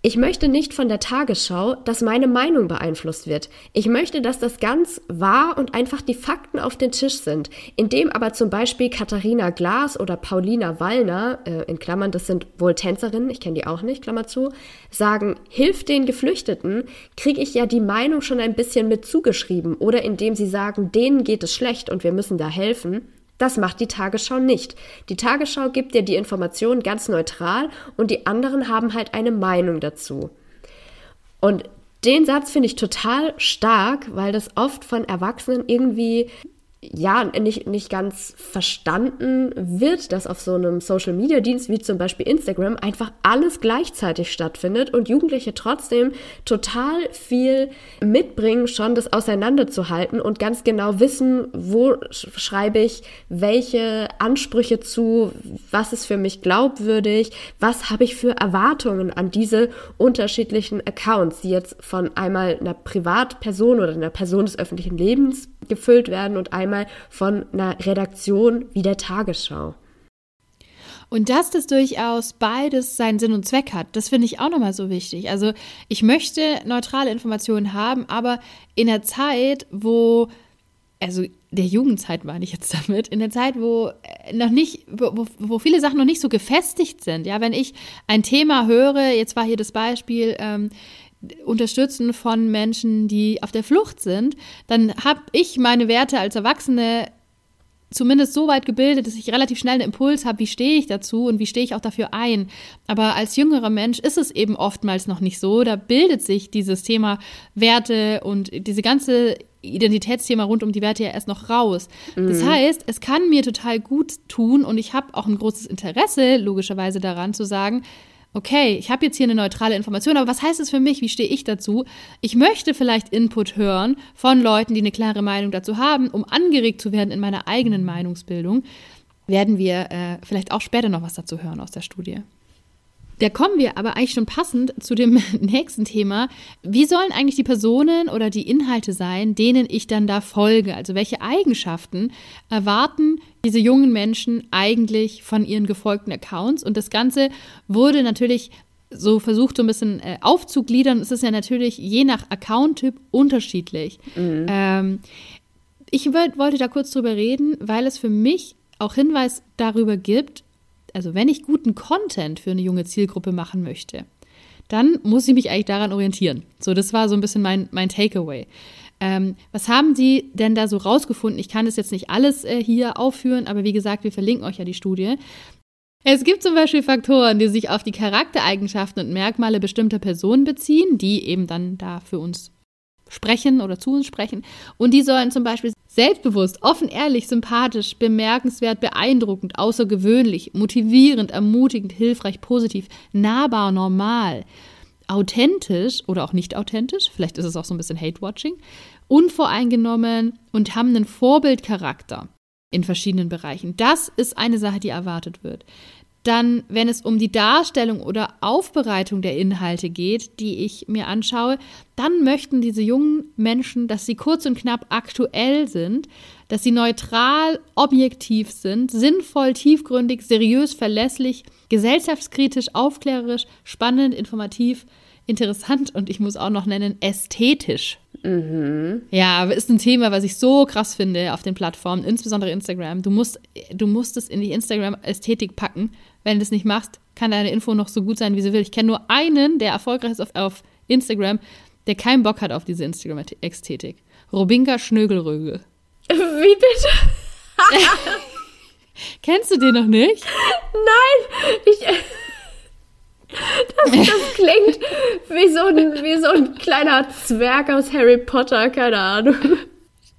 Ich möchte nicht von der Tagesschau, dass meine Meinung beeinflusst wird. Ich möchte, dass das ganz wahr und einfach die Fakten auf den Tisch sind. Indem aber zum Beispiel Katharina Glas oder Paulina Wallner, äh, in Klammern, das sind wohl Tänzerinnen, ich kenne die auch nicht, Klammer zu, sagen, hilf den Geflüchteten, kriege ich ja die Meinung schon ein bisschen mit zugeschrieben. Oder indem sie sagen, denen geht es schlecht und wir müssen da helfen. Das macht die Tagesschau nicht. Die Tagesschau gibt dir die Informationen ganz neutral und die anderen haben halt eine Meinung dazu. Und den Satz finde ich total stark, weil das oft von Erwachsenen irgendwie ja, nicht, nicht ganz verstanden wird, dass auf so einem Social Media Dienst wie zum Beispiel Instagram einfach alles gleichzeitig stattfindet und Jugendliche trotzdem total viel mitbringen, schon das auseinanderzuhalten und ganz genau wissen, wo schreibe ich welche Ansprüche zu, was ist für mich glaubwürdig, was habe ich für Erwartungen an diese unterschiedlichen Accounts, die jetzt von einmal einer Privatperson oder einer Person des öffentlichen Lebens gefüllt werden und einmal von einer Redaktion wie der Tagesschau. Und dass das durchaus beides seinen Sinn und Zweck hat, das finde ich auch nochmal so wichtig. Also ich möchte neutrale Informationen haben, aber in der Zeit, wo, also der Jugendzeit meine ich jetzt damit, in der Zeit, wo äh, noch nicht, wo, wo viele Sachen noch nicht so gefestigt sind. Ja, wenn ich ein Thema höre, jetzt war hier das Beispiel, ähm, Unterstützen von Menschen, die auf der Flucht sind, dann habe ich meine Werte als Erwachsene zumindest so weit gebildet, dass ich relativ schnell einen Impuls habe, wie stehe ich dazu und wie stehe ich auch dafür ein. Aber als jüngerer Mensch ist es eben oftmals noch nicht so. Da bildet sich dieses Thema Werte und diese ganze Identitätsthema rund um die Werte ja erst noch raus. Mhm. Das heißt, es kann mir total gut tun und ich habe auch ein großes Interesse, logischerweise daran zu sagen, okay, ich habe jetzt hier eine neutrale Information, aber was heißt es für mich? Wie stehe ich dazu? Ich möchte vielleicht Input hören von Leuten, die eine klare Meinung dazu haben, um angeregt zu werden in meiner eigenen Meinungsbildung. Werden wir äh, vielleicht auch später noch was dazu hören aus der Studie. Da kommen wir aber eigentlich schon passend zu dem nächsten Thema. Wie sollen eigentlich die Personen oder die Inhalte sein, denen ich dann da folge? Also welche Eigenschaften erwarten diese jungen Menschen eigentlich von ihren gefolgten Accounts? Und das Ganze wurde natürlich so versucht, so ein bisschen äh, aufzugliedern. Es ist ja natürlich je nach Account-Typ unterschiedlich. Mhm. Ähm, ich wollte da kurz drüber reden, weil es für mich auch Hinweis darüber gibt, also wenn ich guten Content für eine junge Zielgruppe machen möchte, dann muss ich mich eigentlich daran orientieren. So, das war so ein bisschen mein, mein Takeaway. Ähm, was haben Sie denn da so rausgefunden? Ich kann das jetzt nicht alles äh, hier aufführen, aber wie gesagt, wir verlinken euch ja die Studie. Es gibt zum Beispiel Faktoren, die sich auf die Charaktereigenschaften und Merkmale bestimmter Personen beziehen, die eben dann da für uns sprechen oder zu uns sprechen. Und die sollen zum Beispiel selbstbewusst, offen, ehrlich, sympathisch, bemerkenswert, beeindruckend, außergewöhnlich, motivierend, ermutigend, hilfreich, positiv, nahbar, normal, authentisch oder auch nicht authentisch, vielleicht ist es auch so ein bisschen Hate-Watching, unvoreingenommen und haben einen Vorbildcharakter in verschiedenen Bereichen. Das ist eine Sache, die erwartet wird. Dann, wenn es um die Darstellung oder Aufbereitung der Inhalte geht, die ich mir anschaue, dann möchten diese jungen Menschen, dass sie kurz und knapp aktuell sind, dass sie neutral, objektiv sind, sinnvoll, tiefgründig, seriös, verlässlich, gesellschaftskritisch, aufklärerisch, spannend, informativ, interessant und ich muss auch noch nennen, ästhetisch. Mhm. Ja, aber ist ein Thema, was ich so krass finde auf den Plattformen, insbesondere Instagram. Du musst, du musst es in die Instagram-Ästhetik packen, wenn du es nicht machst, kann deine Info noch so gut sein, wie sie will. Ich kenne nur einen, der erfolgreich ist auf, auf Instagram, der keinen Bock hat auf diese Instagram-Ästhetik. Robinka Schnögelrögel. Wie bitte? Kennst du den noch nicht? Nein, ich. Das, das klingt wie so, ein, wie so ein kleiner Zwerg aus Harry Potter, keine Ahnung.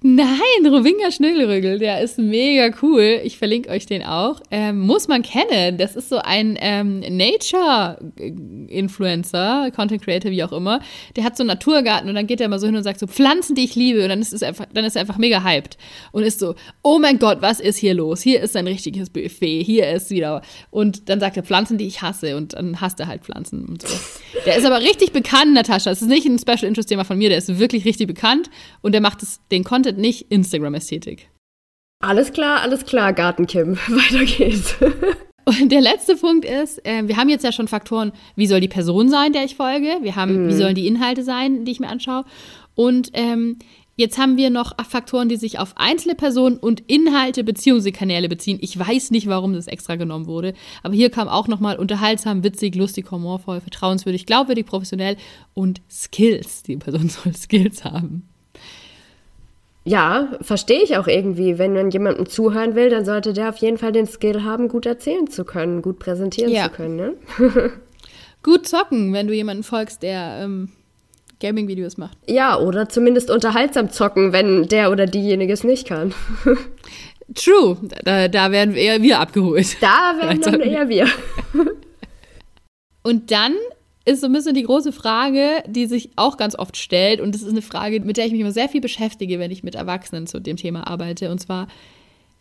Nein, Rovinga Schnögelrügel, der ist mega cool. Ich verlinke euch den auch. Ähm, muss man kennen. Das ist so ein ähm, Nature-Influencer, Content Creator, wie auch immer. Der hat so einen Naturgarten und dann geht er mal so hin und sagt so Pflanzen, die ich liebe. Und dann ist es einfach, dann ist er einfach mega hyped und ist so, oh mein Gott, was ist hier los? Hier ist ein richtiges Buffet. Hier ist wieder. Und dann sagt er Pflanzen, die ich hasse. Und dann hasst er halt Pflanzen und so. Der ist aber richtig bekannt, Natascha. Das ist nicht ein Special Interest Thema von mir. Der ist wirklich richtig bekannt und der macht es, den Content findet nicht Instagram-Ästhetik. Alles klar, alles klar, Gartenkim. Weiter geht's. Und der letzte Punkt ist, äh, wir haben jetzt ja schon Faktoren, wie soll die Person sein, der ich folge? Wir haben, mm. wie sollen die Inhalte sein, die ich mir anschaue? Und ähm, jetzt haben wir noch Faktoren, die sich auf einzelne Personen und Inhalte bzw. Kanäle beziehen. Ich weiß nicht, warum das extra genommen wurde, aber hier kam auch nochmal unterhaltsam, witzig, lustig, humorvoll, vertrauenswürdig, glaubwürdig, professionell und Skills. Die Person soll Skills haben. Ja, verstehe ich auch irgendwie. Wenn man jemandem zuhören will, dann sollte der auf jeden Fall den Skill haben, gut erzählen zu können, gut präsentieren ja. zu können. Ne? gut zocken, wenn du jemanden folgst, der ähm, Gaming-Videos macht. Ja, oder zumindest unterhaltsam zocken, wenn der oder diejenige es nicht kann. True, da, da werden eher wir abgeholt. Da werden dann eher wir. Und dann ist so ein bisschen die große Frage, die sich auch ganz oft stellt. Und das ist eine Frage, mit der ich mich immer sehr viel beschäftige, wenn ich mit Erwachsenen zu dem Thema arbeite. Und zwar,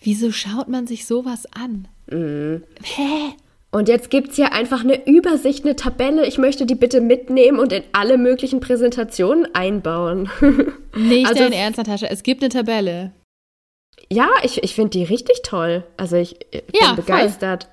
wieso schaut man sich sowas an? Mhm. Hä? Und jetzt gibt es hier einfach eine Übersicht, eine Tabelle. Ich möchte die bitte mitnehmen und in alle möglichen Präsentationen einbauen. Nicht also, dein Ernst, Natascha. Es gibt eine Tabelle. Ja, ich, ich finde die richtig toll. Also ich, ich bin ja, begeistert. Voll.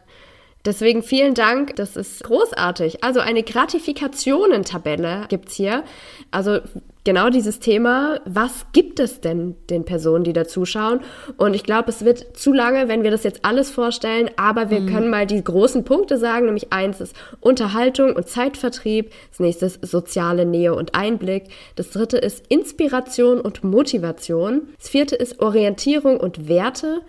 Deswegen vielen Dank, das ist großartig. Also eine Gratifikationentabelle gibt's hier. Also genau dieses Thema, was gibt es denn den Personen, die da zuschauen? Und ich glaube, es wird zu lange, wenn wir das jetzt alles vorstellen, aber wir mhm. können mal die großen Punkte sagen, nämlich eins ist Unterhaltung und Zeitvertrieb, das nächste ist soziale Nähe und Einblick, das dritte ist Inspiration und Motivation, das vierte ist Orientierung und Werte,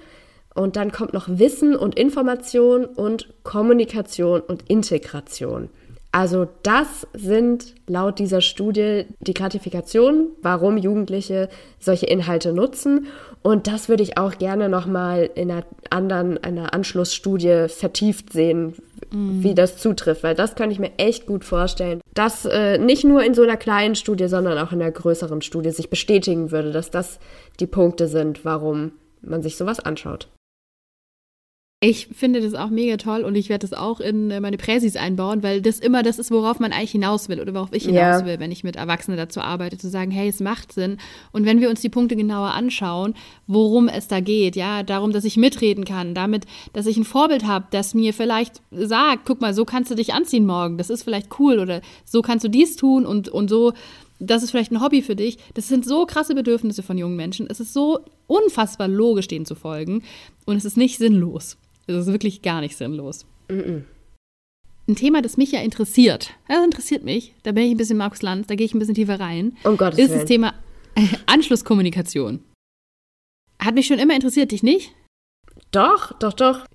und dann kommt noch Wissen und Information und Kommunikation und Integration. Also das sind laut dieser Studie die Gratifikationen, warum Jugendliche solche Inhalte nutzen. Und das würde ich auch gerne nochmal in einer anderen, einer Anschlussstudie vertieft sehen, mm. wie das zutrifft, weil das kann ich mir echt gut vorstellen, dass äh, nicht nur in so einer kleinen Studie, sondern auch in einer größeren Studie sich bestätigen würde, dass das die Punkte sind, warum man sich sowas anschaut. Ich finde das auch mega toll und ich werde das auch in äh, meine Präsis einbauen, weil das immer das ist, worauf man eigentlich hinaus will oder worauf ich hinaus ja. will, wenn ich mit Erwachsenen dazu arbeite, zu sagen, hey, es macht Sinn. Und wenn wir uns die Punkte genauer anschauen, worum es da geht, ja, darum, dass ich mitreden kann, damit, dass ich ein Vorbild habe, das mir vielleicht sagt, guck mal, so kannst du dich anziehen morgen, das ist vielleicht cool oder so kannst du dies tun und, und so das ist vielleicht ein Hobby für dich. Das sind so krasse Bedürfnisse von jungen Menschen. Es ist so unfassbar logisch, denen zu folgen. Und es ist nicht sinnlos. Es ist wirklich gar nicht sinnlos. Mm -mm. Ein Thema, das mich ja interessiert, das interessiert mich, da bin ich ein bisschen Markus Lanz, da gehe ich ein bisschen tiefer rein, um Gottes ist Willen. das Thema äh, Anschlusskommunikation. Hat mich schon immer interessiert, dich nicht? Doch, doch, doch.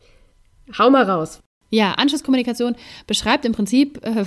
Hau mal raus. Ja, Anschlusskommunikation beschreibt im Prinzip, äh,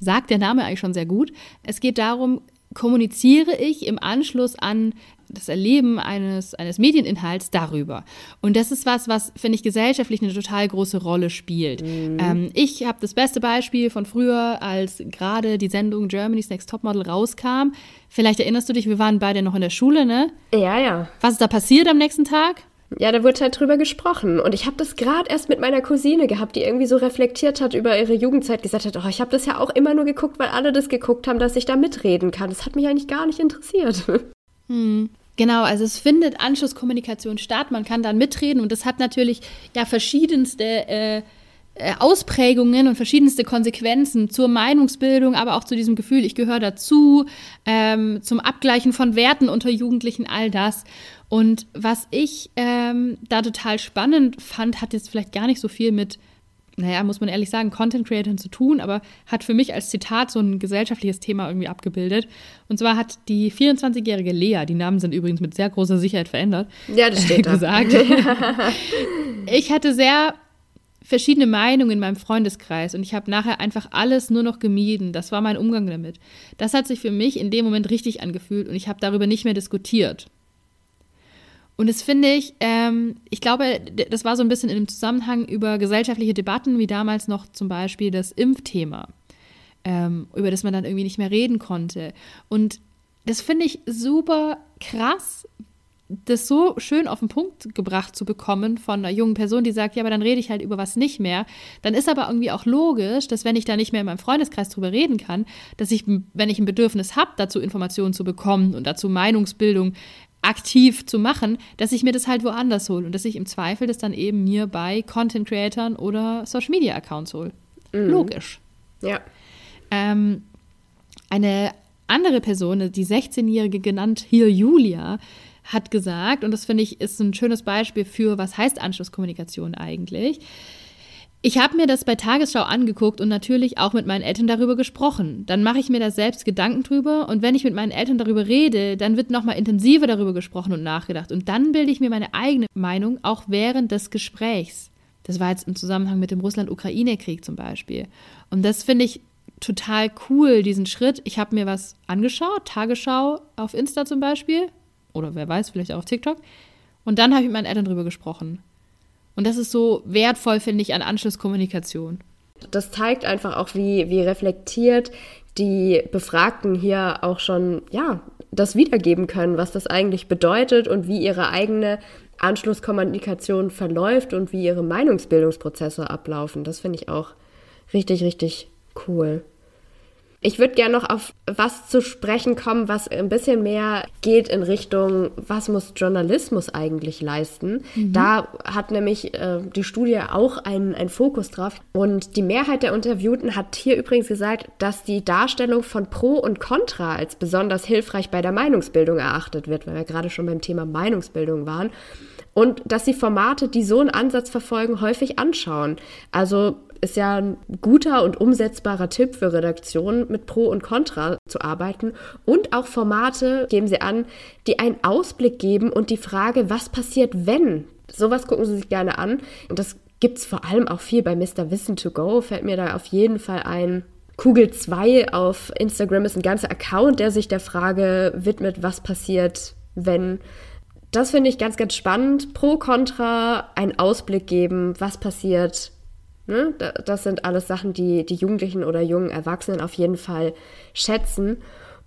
sagt der Name eigentlich schon sehr gut. Es geht darum, kommuniziere ich im Anschluss an das Erleben eines, eines Medieninhalts darüber. Und das ist was, was, finde ich, gesellschaftlich eine total große Rolle spielt. Mhm. Ähm, ich habe das beste Beispiel von früher, als gerade die Sendung Germany's Next Topmodel rauskam. Vielleicht erinnerst du dich, wir waren beide noch in der Schule, ne? Ja, ja. Was ist da passiert am nächsten Tag? Ja, da wurde halt drüber gesprochen. Und ich habe das gerade erst mit meiner Cousine gehabt, die irgendwie so reflektiert hat über ihre Jugendzeit, gesagt hat, oh, ich habe das ja auch immer nur geguckt, weil alle das geguckt haben, dass ich da mitreden kann. Das hat mich eigentlich gar nicht interessiert. Hm. Genau, also es findet Anschlusskommunikation statt, man kann dann mitreden und das hat natürlich ja verschiedenste äh, äh, Ausprägungen und verschiedenste Konsequenzen zur Meinungsbildung, aber auch zu diesem Gefühl, ich gehöre dazu, ähm, zum Abgleichen von Werten unter Jugendlichen, all das. Und was ich ähm, da total spannend fand, hat jetzt vielleicht gar nicht so viel mit, naja, muss man ehrlich sagen, Content Creatern zu tun, aber hat für mich als Zitat so ein gesellschaftliches Thema irgendwie abgebildet. Und zwar hat die 24-jährige Lea, die Namen sind übrigens mit sehr großer Sicherheit verändert, ja, das steht äh, gesagt. ich hatte sehr verschiedene Meinungen in meinem Freundeskreis und ich habe nachher einfach alles nur noch gemieden. Das war mein Umgang damit. Das hat sich für mich in dem Moment richtig angefühlt und ich habe darüber nicht mehr diskutiert. Und das finde ich, ähm, ich glaube, das war so ein bisschen in dem Zusammenhang über gesellschaftliche Debatten, wie damals noch zum Beispiel das Impfthema, ähm, über das man dann irgendwie nicht mehr reden konnte. Und das finde ich super krass, das so schön auf den Punkt gebracht zu bekommen von einer jungen Person, die sagt, ja, aber dann rede ich halt über was nicht mehr. Dann ist aber irgendwie auch logisch, dass wenn ich da nicht mehr in meinem Freundeskreis drüber reden kann, dass ich, wenn ich ein Bedürfnis habe, dazu Informationen zu bekommen und dazu Meinungsbildung aktiv zu machen, dass ich mir das halt woanders hole und dass ich im Zweifel das dann eben mir bei Content Creatern oder Social Media Accounts hole. Mhm. Logisch. Ja. Ähm, eine andere Person, die 16-Jährige genannt hier Julia, hat gesagt, und das finde ich ist ein schönes Beispiel für, was heißt Anschlusskommunikation eigentlich. Ich habe mir das bei Tagesschau angeguckt und natürlich auch mit meinen Eltern darüber gesprochen. Dann mache ich mir da selbst Gedanken drüber und wenn ich mit meinen Eltern darüber rede, dann wird nochmal intensiver darüber gesprochen und nachgedacht. Und dann bilde ich mir meine eigene Meinung auch während des Gesprächs. Das war jetzt im Zusammenhang mit dem Russland-Ukraine-Krieg zum Beispiel. Und das finde ich total cool, diesen Schritt. Ich habe mir was angeschaut, Tagesschau auf Insta zum Beispiel, oder wer weiß, vielleicht auch auf TikTok. Und dann habe ich mit meinen Eltern drüber gesprochen. Und das ist so wertvoll, finde ich, an Anschlusskommunikation. Das zeigt einfach auch, wie, wie reflektiert die Befragten hier auch schon, ja, das wiedergeben können, was das eigentlich bedeutet und wie ihre eigene Anschlusskommunikation verläuft und wie ihre Meinungsbildungsprozesse ablaufen. Das finde ich auch richtig, richtig cool. Ich würde gerne noch auf was zu sprechen kommen, was ein bisschen mehr geht in Richtung, was muss Journalismus eigentlich leisten. Mhm. Da hat nämlich äh, die Studie auch einen, einen Fokus drauf. Und die Mehrheit der Interviewten hat hier übrigens gesagt, dass die Darstellung von Pro und Contra als besonders hilfreich bei der Meinungsbildung erachtet wird, weil wir gerade schon beim Thema Meinungsbildung waren und dass sie Formate, die so einen Ansatz verfolgen, häufig anschauen. Also ist ja ein guter und umsetzbarer Tipp für Redaktionen, mit Pro und Contra zu arbeiten. Und auch Formate geben sie an, die einen Ausblick geben und die Frage, was passiert, wenn? Sowas gucken sie sich gerne an. Und das gibt es vor allem auch viel bei Mr. Wissen to Go, fällt mir da auf jeden Fall ein. Kugel 2 auf Instagram ist ein ganzer Account, der sich der Frage widmet, was passiert, wenn. Das finde ich ganz, ganz spannend. Pro, Contra, einen Ausblick geben, was passiert, Ne? Das sind alles Sachen, die die Jugendlichen oder jungen Erwachsenen auf jeden Fall schätzen.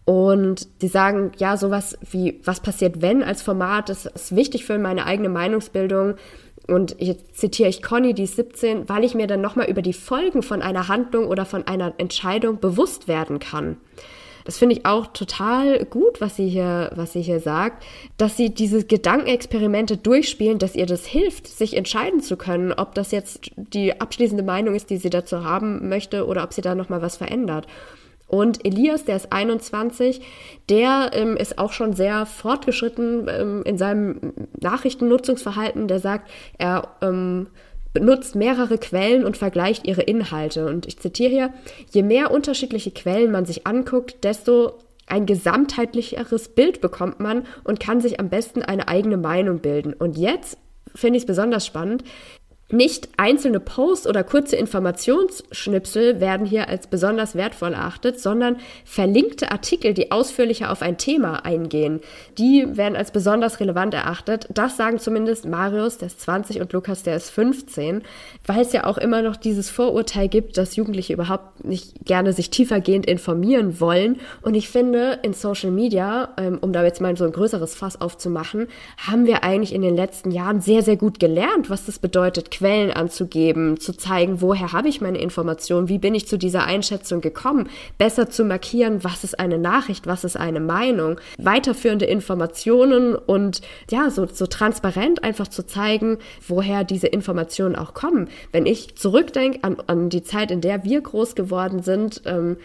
Und sie sagen, ja, sowas wie, was passiert, wenn als Format, das ist wichtig für meine eigene Meinungsbildung. Und jetzt zitiere ich Conny, die ist 17, weil ich mir dann nochmal über die Folgen von einer Handlung oder von einer Entscheidung bewusst werden kann. Das finde ich auch total gut, was sie hier, was sie hier sagt, dass sie diese Gedankenexperimente durchspielen, dass ihr das hilft, sich entscheiden zu können, ob das jetzt die abschließende Meinung ist, die sie dazu haben möchte oder ob sie da nochmal was verändert. Und Elias, der ist 21, der ähm, ist auch schon sehr fortgeschritten ähm, in seinem Nachrichtennutzungsverhalten. Der sagt, er ähm, benutzt mehrere Quellen und vergleicht ihre Inhalte. Und ich zitiere hier, je mehr unterschiedliche Quellen man sich anguckt, desto ein gesamtheitlicheres Bild bekommt man und kann sich am besten eine eigene Meinung bilden. Und jetzt finde ich es besonders spannend. Nicht einzelne Posts oder kurze Informationsschnipsel werden hier als besonders wertvoll erachtet, sondern verlinkte Artikel, die ausführlicher auf ein Thema eingehen, die werden als besonders relevant erachtet. Das sagen zumindest Marius, der ist 20 und Lukas, der ist 15, weil es ja auch immer noch dieses Vorurteil gibt, dass Jugendliche überhaupt nicht gerne sich tiefergehend informieren wollen. Und ich finde, in Social Media, ähm, um da jetzt mal so ein größeres Fass aufzumachen, haben wir eigentlich in den letzten Jahren sehr, sehr gut gelernt, was das bedeutet, Quellen anzugeben, zu zeigen, woher habe ich meine Informationen, wie bin ich zu dieser Einschätzung gekommen, besser zu markieren, was ist eine Nachricht, was ist eine Meinung, weiterführende Informationen und ja, so, so transparent einfach zu zeigen, woher diese Informationen auch kommen. Wenn ich zurückdenke an, an die Zeit, in der wir groß geworden sind, ähm,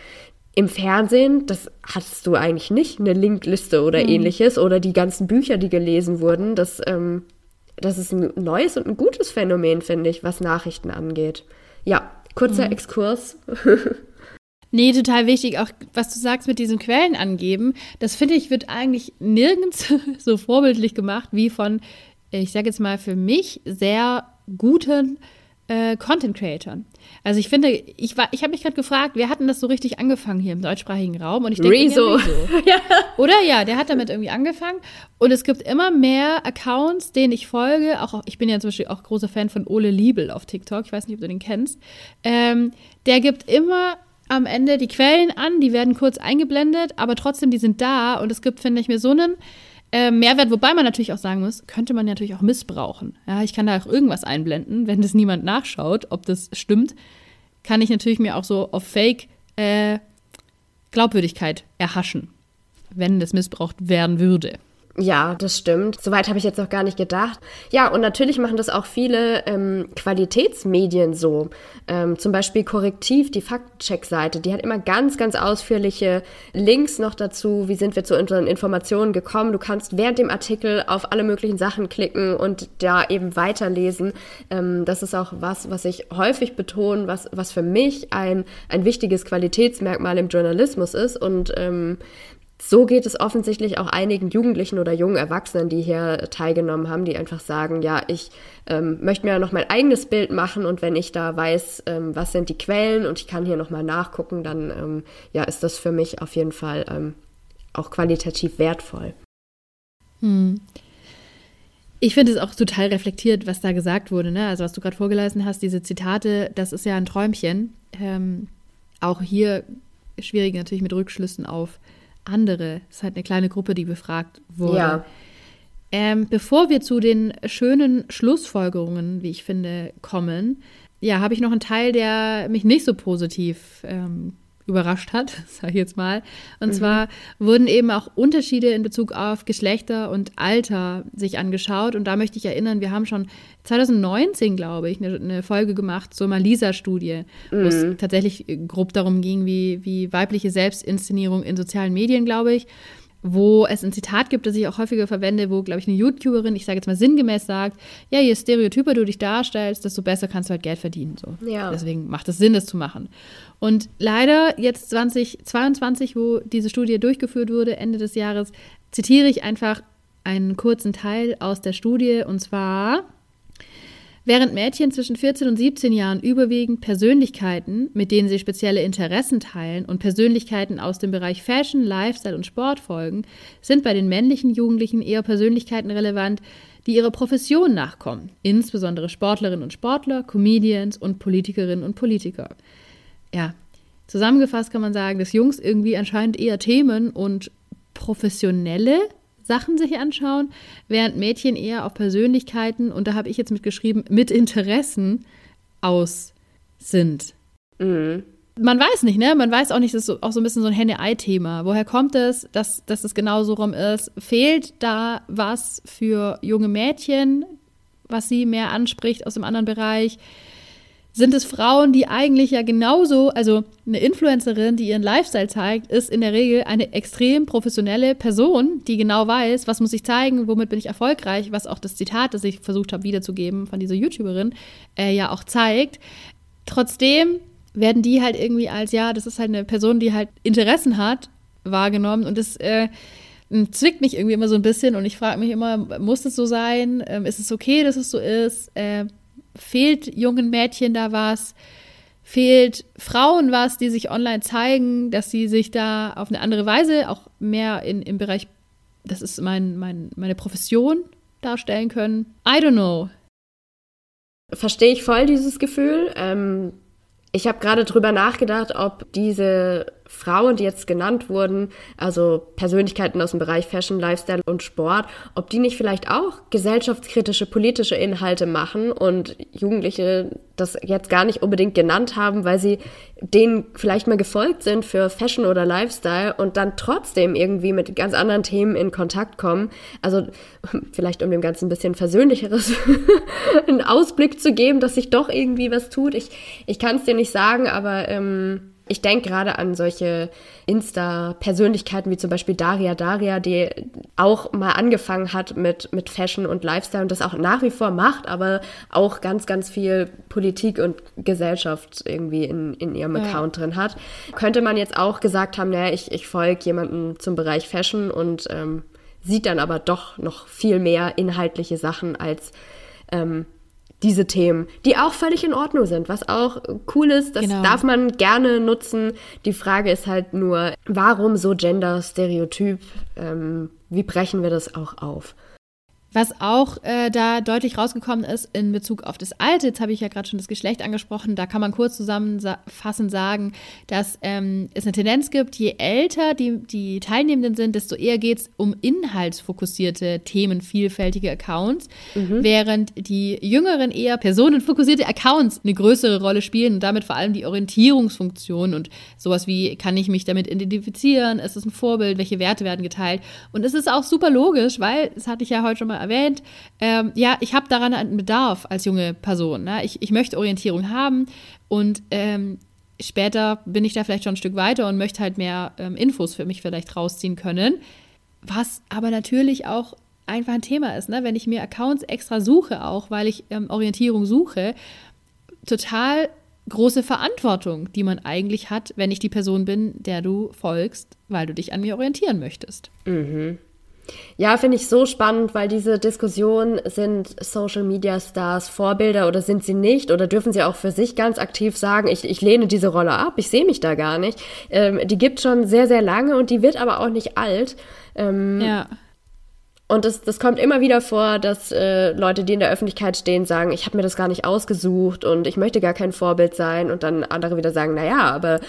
im Fernsehen, das hattest du eigentlich nicht, eine Linkliste oder mhm. ähnliches oder die ganzen Bücher, die gelesen wurden. Das ähm, das ist ein neues und ein gutes Phänomen, finde ich, was Nachrichten angeht. Ja, kurzer mhm. Exkurs. Nee, total wichtig. Auch was du sagst mit diesen Quellen angeben, das finde ich, wird eigentlich nirgends so vorbildlich gemacht wie von, ich sage jetzt mal für mich, sehr guten äh, Content Creatoren. Also ich finde, ich war, ich habe mich gerade gefragt, wer hat denn das so richtig angefangen hier im deutschsprachigen Raum? Und ich denke, Rezo. Rezo. ja. Oder ja, der hat damit irgendwie angefangen. Und es gibt immer mehr Accounts, denen ich folge. Auch ich bin ja zum Beispiel auch großer Fan von Ole Liebel auf TikTok. Ich weiß nicht, ob du den kennst. Ähm, der gibt immer am Ende die Quellen an, die werden kurz eingeblendet, aber trotzdem, die sind da. Und es gibt, finde ich, mir so einen äh, Mehrwert, wobei man natürlich auch sagen muss, könnte man natürlich auch missbrauchen. Ja, ich kann da auch irgendwas einblenden, wenn das niemand nachschaut, ob das stimmt, kann ich natürlich mir auch so auf Fake äh, Glaubwürdigkeit erhaschen, wenn das missbraucht werden würde. Ja, das stimmt. Soweit habe ich jetzt noch gar nicht gedacht. Ja, und natürlich machen das auch viele ähm, Qualitätsmedien so. Ähm, zum Beispiel Korrektiv, die Faktcheck-Seite, die hat immer ganz, ganz ausführliche Links noch dazu. Wie sind wir zu unseren Informationen gekommen? Du kannst während dem Artikel auf alle möglichen Sachen klicken und da eben weiterlesen. Ähm, das ist auch was, was ich häufig betone, was, was für mich ein, ein wichtiges Qualitätsmerkmal im Journalismus ist. Und ähm, so geht es offensichtlich auch einigen Jugendlichen oder jungen Erwachsenen, die hier teilgenommen haben, die einfach sagen, ja, ich ähm, möchte mir noch mein eigenes Bild machen und wenn ich da weiß, ähm, was sind die Quellen und ich kann hier nochmal nachgucken, dann ähm, ja, ist das für mich auf jeden Fall ähm, auch qualitativ wertvoll. Hm. Ich finde es auch total reflektiert, was da gesagt wurde. Ne? Also was du gerade vorgelesen hast, diese Zitate, das ist ja ein Träumchen. Ähm, auch hier schwierig natürlich mit Rückschlüssen auf andere. Es ist halt eine kleine Gruppe, die befragt wurde. Ja. Ähm, bevor wir zu den schönen Schlussfolgerungen, wie ich finde, kommen, ja, habe ich noch einen Teil, der mich nicht so positiv ähm, überrascht hat, sage ich jetzt mal. Und mhm. zwar wurden eben auch Unterschiede in Bezug auf Geschlechter und Alter sich angeschaut. Und da möchte ich erinnern, wir haben schon 2019, glaube ich, eine, eine Folge gemacht zur Malisa-Studie, mhm. wo es mhm. tatsächlich grob darum ging, wie, wie weibliche Selbstinszenierung in sozialen Medien, glaube ich wo es ein Zitat gibt, das ich auch häufiger verwende, wo, glaube ich, eine YouTuberin, ich sage jetzt mal sinngemäß sagt, ja, je stereotyper du dich darstellst, desto besser kannst du halt Geld verdienen. So. Ja. Deswegen macht es Sinn, das zu machen. Und leider jetzt 2022, wo diese Studie durchgeführt wurde, Ende des Jahres, zitiere ich einfach einen kurzen Teil aus der Studie und zwar Während Mädchen zwischen 14 und 17 Jahren überwiegend Persönlichkeiten, mit denen sie spezielle Interessen teilen und Persönlichkeiten aus dem Bereich Fashion, Lifestyle und Sport folgen, sind bei den männlichen Jugendlichen eher Persönlichkeiten relevant, die ihrer Profession nachkommen, insbesondere Sportlerinnen und Sportler, Comedians und Politikerinnen und Politiker. Ja, zusammengefasst kann man sagen, dass Jungs irgendwie anscheinend eher Themen und professionelle Sachen sich anschauen, während Mädchen eher auf Persönlichkeiten, und da habe ich jetzt mitgeschrieben, mit Interessen aus sind. Mhm. Man weiß nicht, ne? Man weiß auch nicht, das ist auch so ein bisschen so ein Henne-Ei-Thema. Woher kommt es, dass, dass es genau so rum ist? Fehlt da was für junge Mädchen, was sie mehr anspricht aus dem anderen Bereich? Sind es Frauen, die eigentlich ja genauso, also eine Influencerin, die ihren Lifestyle zeigt, ist in der Regel eine extrem professionelle Person, die genau weiß, was muss ich zeigen, womit bin ich erfolgreich, was auch das Zitat, das ich versucht habe wiederzugeben von dieser YouTuberin, äh, ja auch zeigt. Trotzdem werden die halt irgendwie als, ja, das ist halt eine Person, die halt Interessen hat, wahrgenommen und das äh, zwickt mich irgendwie immer so ein bisschen und ich frage mich immer, muss das so sein? Ähm, ist es okay, dass es so ist? Äh, Fehlt jungen Mädchen da was? Fehlt Frauen was, die sich online zeigen, dass sie sich da auf eine andere Weise auch mehr in, im Bereich, das ist mein, mein, meine Profession, darstellen können? I don't know. Verstehe ich voll dieses Gefühl. Ähm, ich habe gerade drüber nachgedacht, ob diese Frauen, die jetzt genannt wurden, also Persönlichkeiten aus dem Bereich Fashion, Lifestyle und Sport, ob die nicht vielleicht auch gesellschaftskritische politische Inhalte machen und Jugendliche das jetzt gar nicht unbedingt genannt haben, weil sie denen vielleicht mal gefolgt sind für Fashion oder Lifestyle und dann trotzdem irgendwie mit ganz anderen Themen in Kontakt kommen. Also vielleicht um dem Ganzen ein bisschen versöhnlicheres einen Ausblick zu geben, dass sich doch irgendwie was tut. Ich, ich kann es dir nicht sagen, aber ähm, ich denke gerade an solche Insta-Persönlichkeiten wie zum Beispiel Daria Daria, die auch mal angefangen hat mit, mit Fashion und Lifestyle und das auch nach wie vor macht, aber auch ganz, ganz viel Politik und Gesellschaft irgendwie in, in ihrem ja. Account drin hat. Könnte man jetzt auch gesagt haben, naja, ich, ich folge jemandem zum Bereich Fashion und ähm, sieht dann aber doch noch viel mehr inhaltliche Sachen als ähm, diese Themen, die auch völlig in Ordnung sind, was auch cool ist, das genau. darf man gerne nutzen. Die Frage ist halt nur, warum so Gender-Stereotyp? Ähm, wie brechen wir das auch auf? Was auch äh, da deutlich rausgekommen ist in Bezug auf das Alte, jetzt habe ich ja gerade schon das Geschlecht angesprochen, da kann man kurz zusammenfassend sagen, dass ähm, es eine Tendenz gibt, je älter die, die Teilnehmenden sind, desto eher geht es um inhaltsfokussierte Themen, vielfältige Accounts, mhm. während die jüngeren eher personenfokussierte Accounts eine größere Rolle spielen und damit vor allem die Orientierungsfunktion und sowas wie, kann ich mich damit identifizieren, ist es ein Vorbild, welche Werte werden geteilt? Und es ist auch super logisch, weil, das hatte ich ja heute schon mal erwähnt, ähm, ja, ich habe daran einen Bedarf als junge Person. Ne? Ich, ich möchte Orientierung haben und ähm, später bin ich da vielleicht schon ein Stück weiter und möchte halt mehr ähm, Infos für mich vielleicht rausziehen können. Was aber natürlich auch einfach ein Thema ist, ne? wenn ich mir Accounts extra suche, auch weil ich ähm, Orientierung suche, total große Verantwortung, die man eigentlich hat, wenn ich die Person bin, der du folgst, weil du dich an mir orientieren möchtest. Mhm. Ja, finde ich so spannend, weil diese Diskussion, sind Social Media Stars Vorbilder oder sind sie nicht? Oder dürfen sie auch für sich ganz aktiv sagen, ich, ich lehne diese Rolle ab, ich sehe mich da gar nicht. Ähm, die gibt schon sehr, sehr lange und die wird aber auch nicht alt. Ähm, ja. Und das, das kommt immer wieder vor, dass äh, Leute, die in der Öffentlichkeit stehen, sagen, ich habe mir das gar nicht ausgesucht und ich möchte gar kein Vorbild sein. Und dann andere wieder sagen, naja, aber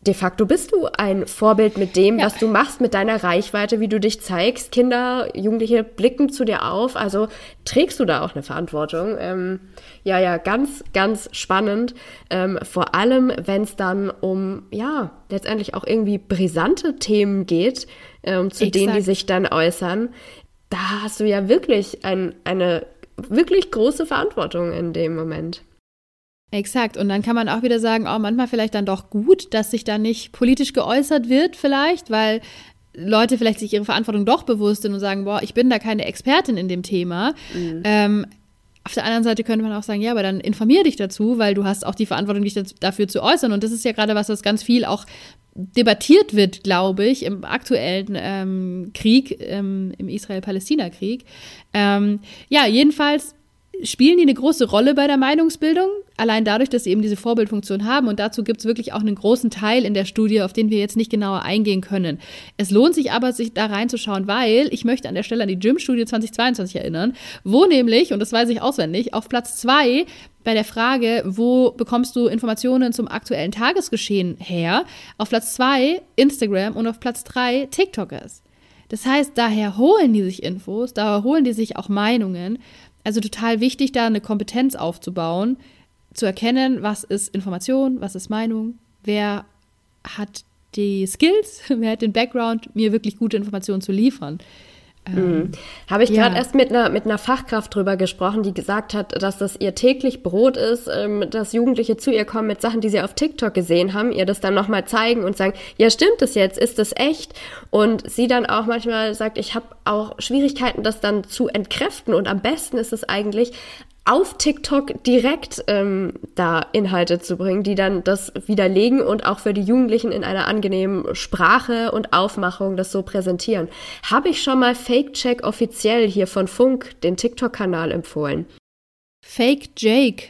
de facto bist du ein Vorbild mit dem, ja. was du machst, mit deiner Reichweite, wie du dich zeigst. Kinder, Jugendliche blicken zu dir auf, also trägst du da auch eine Verantwortung. Ähm, ja, ja, ganz, ganz spannend. Ähm, vor allem, wenn es dann um, ja, letztendlich auch irgendwie brisante Themen geht, ähm, zu Exakt. denen die sich dann äußern. Da hast du ja wirklich ein, eine wirklich große Verantwortung in dem Moment. Exakt. Und dann kann man auch wieder sagen, oh, manchmal vielleicht dann doch gut, dass sich da nicht politisch geäußert wird, vielleicht, weil Leute vielleicht sich ihre Verantwortung doch bewusst sind und sagen, boah, ich bin da keine Expertin in dem Thema. Mhm. Ähm, auf der anderen Seite könnte man auch sagen, ja, aber dann informier dich dazu, weil du hast auch die Verantwortung, dich dafür zu äußern. Und das ist ja gerade was, was ganz viel auch debattiert wird, glaube ich, im aktuellen ähm, Krieg, ähm, im Israel-Palästina-Krieg. Ähm, ja, jedenfalls spielen die eine große Rolle bei der Meinungsbildung, allein dadurch, dass sie eben diese Vorbildfunktion haben. Und dazu gibt es wirklich auch einen großen Teil in der Studie, auf den wir jetzt nicht genauer eingehen können. Es lohnt sich aber, sich da reinzuschauen, weil ich möchte an der Stelle an die Gym-Studie 2022 erinnern, wo nämlich, und das weiß ich auswendig, auf Platz zwei bei der Frage, wo bekommst du Informationen zum aktuellen Tagesgeschehen her, auf Platz zwei Instagram und auf Platz drei TikTok ist. Das heißt, daher holen die sich Infos, daher holen die sich auch Meinungen also total wichtig, da eine Kompetenz aufzubauen, zu erkennen, was ist Information, was ist Meinung, wer hat die Skills, wer hat den Background, mir wirklich gute Informationen zu liefern. Ähm, mhm. Habe ich gerade ja. erst mit einer, mit einer Fachkraft drüber gesprochen, die gesagt hat, dass das ihr täglich Brot ist, ähm, dass Jugendliche zu ihr kommen mit Sachen, die sie auf TikTok gesehen haben, ihr das dann nochmal zeigen und sagen, ja, stimmt das jetzt? Ist das echt? Und sie dann auch manchmal sagt, ich habe auch Schwierigkeiten, das dann zu entkräften. Und am besten ist es eigentlich, auf TikTok direkt ähm, da Inhalte zu bringen, die dann das widerlegen und auch für die Jugendlichen in einer angenehmen Sprache und Aufmachung das so präsentieren. Habe ich schon mal Fake Check offiziell hier von Funk, den TikTok-Kanal, empfohlen? Fake Jake.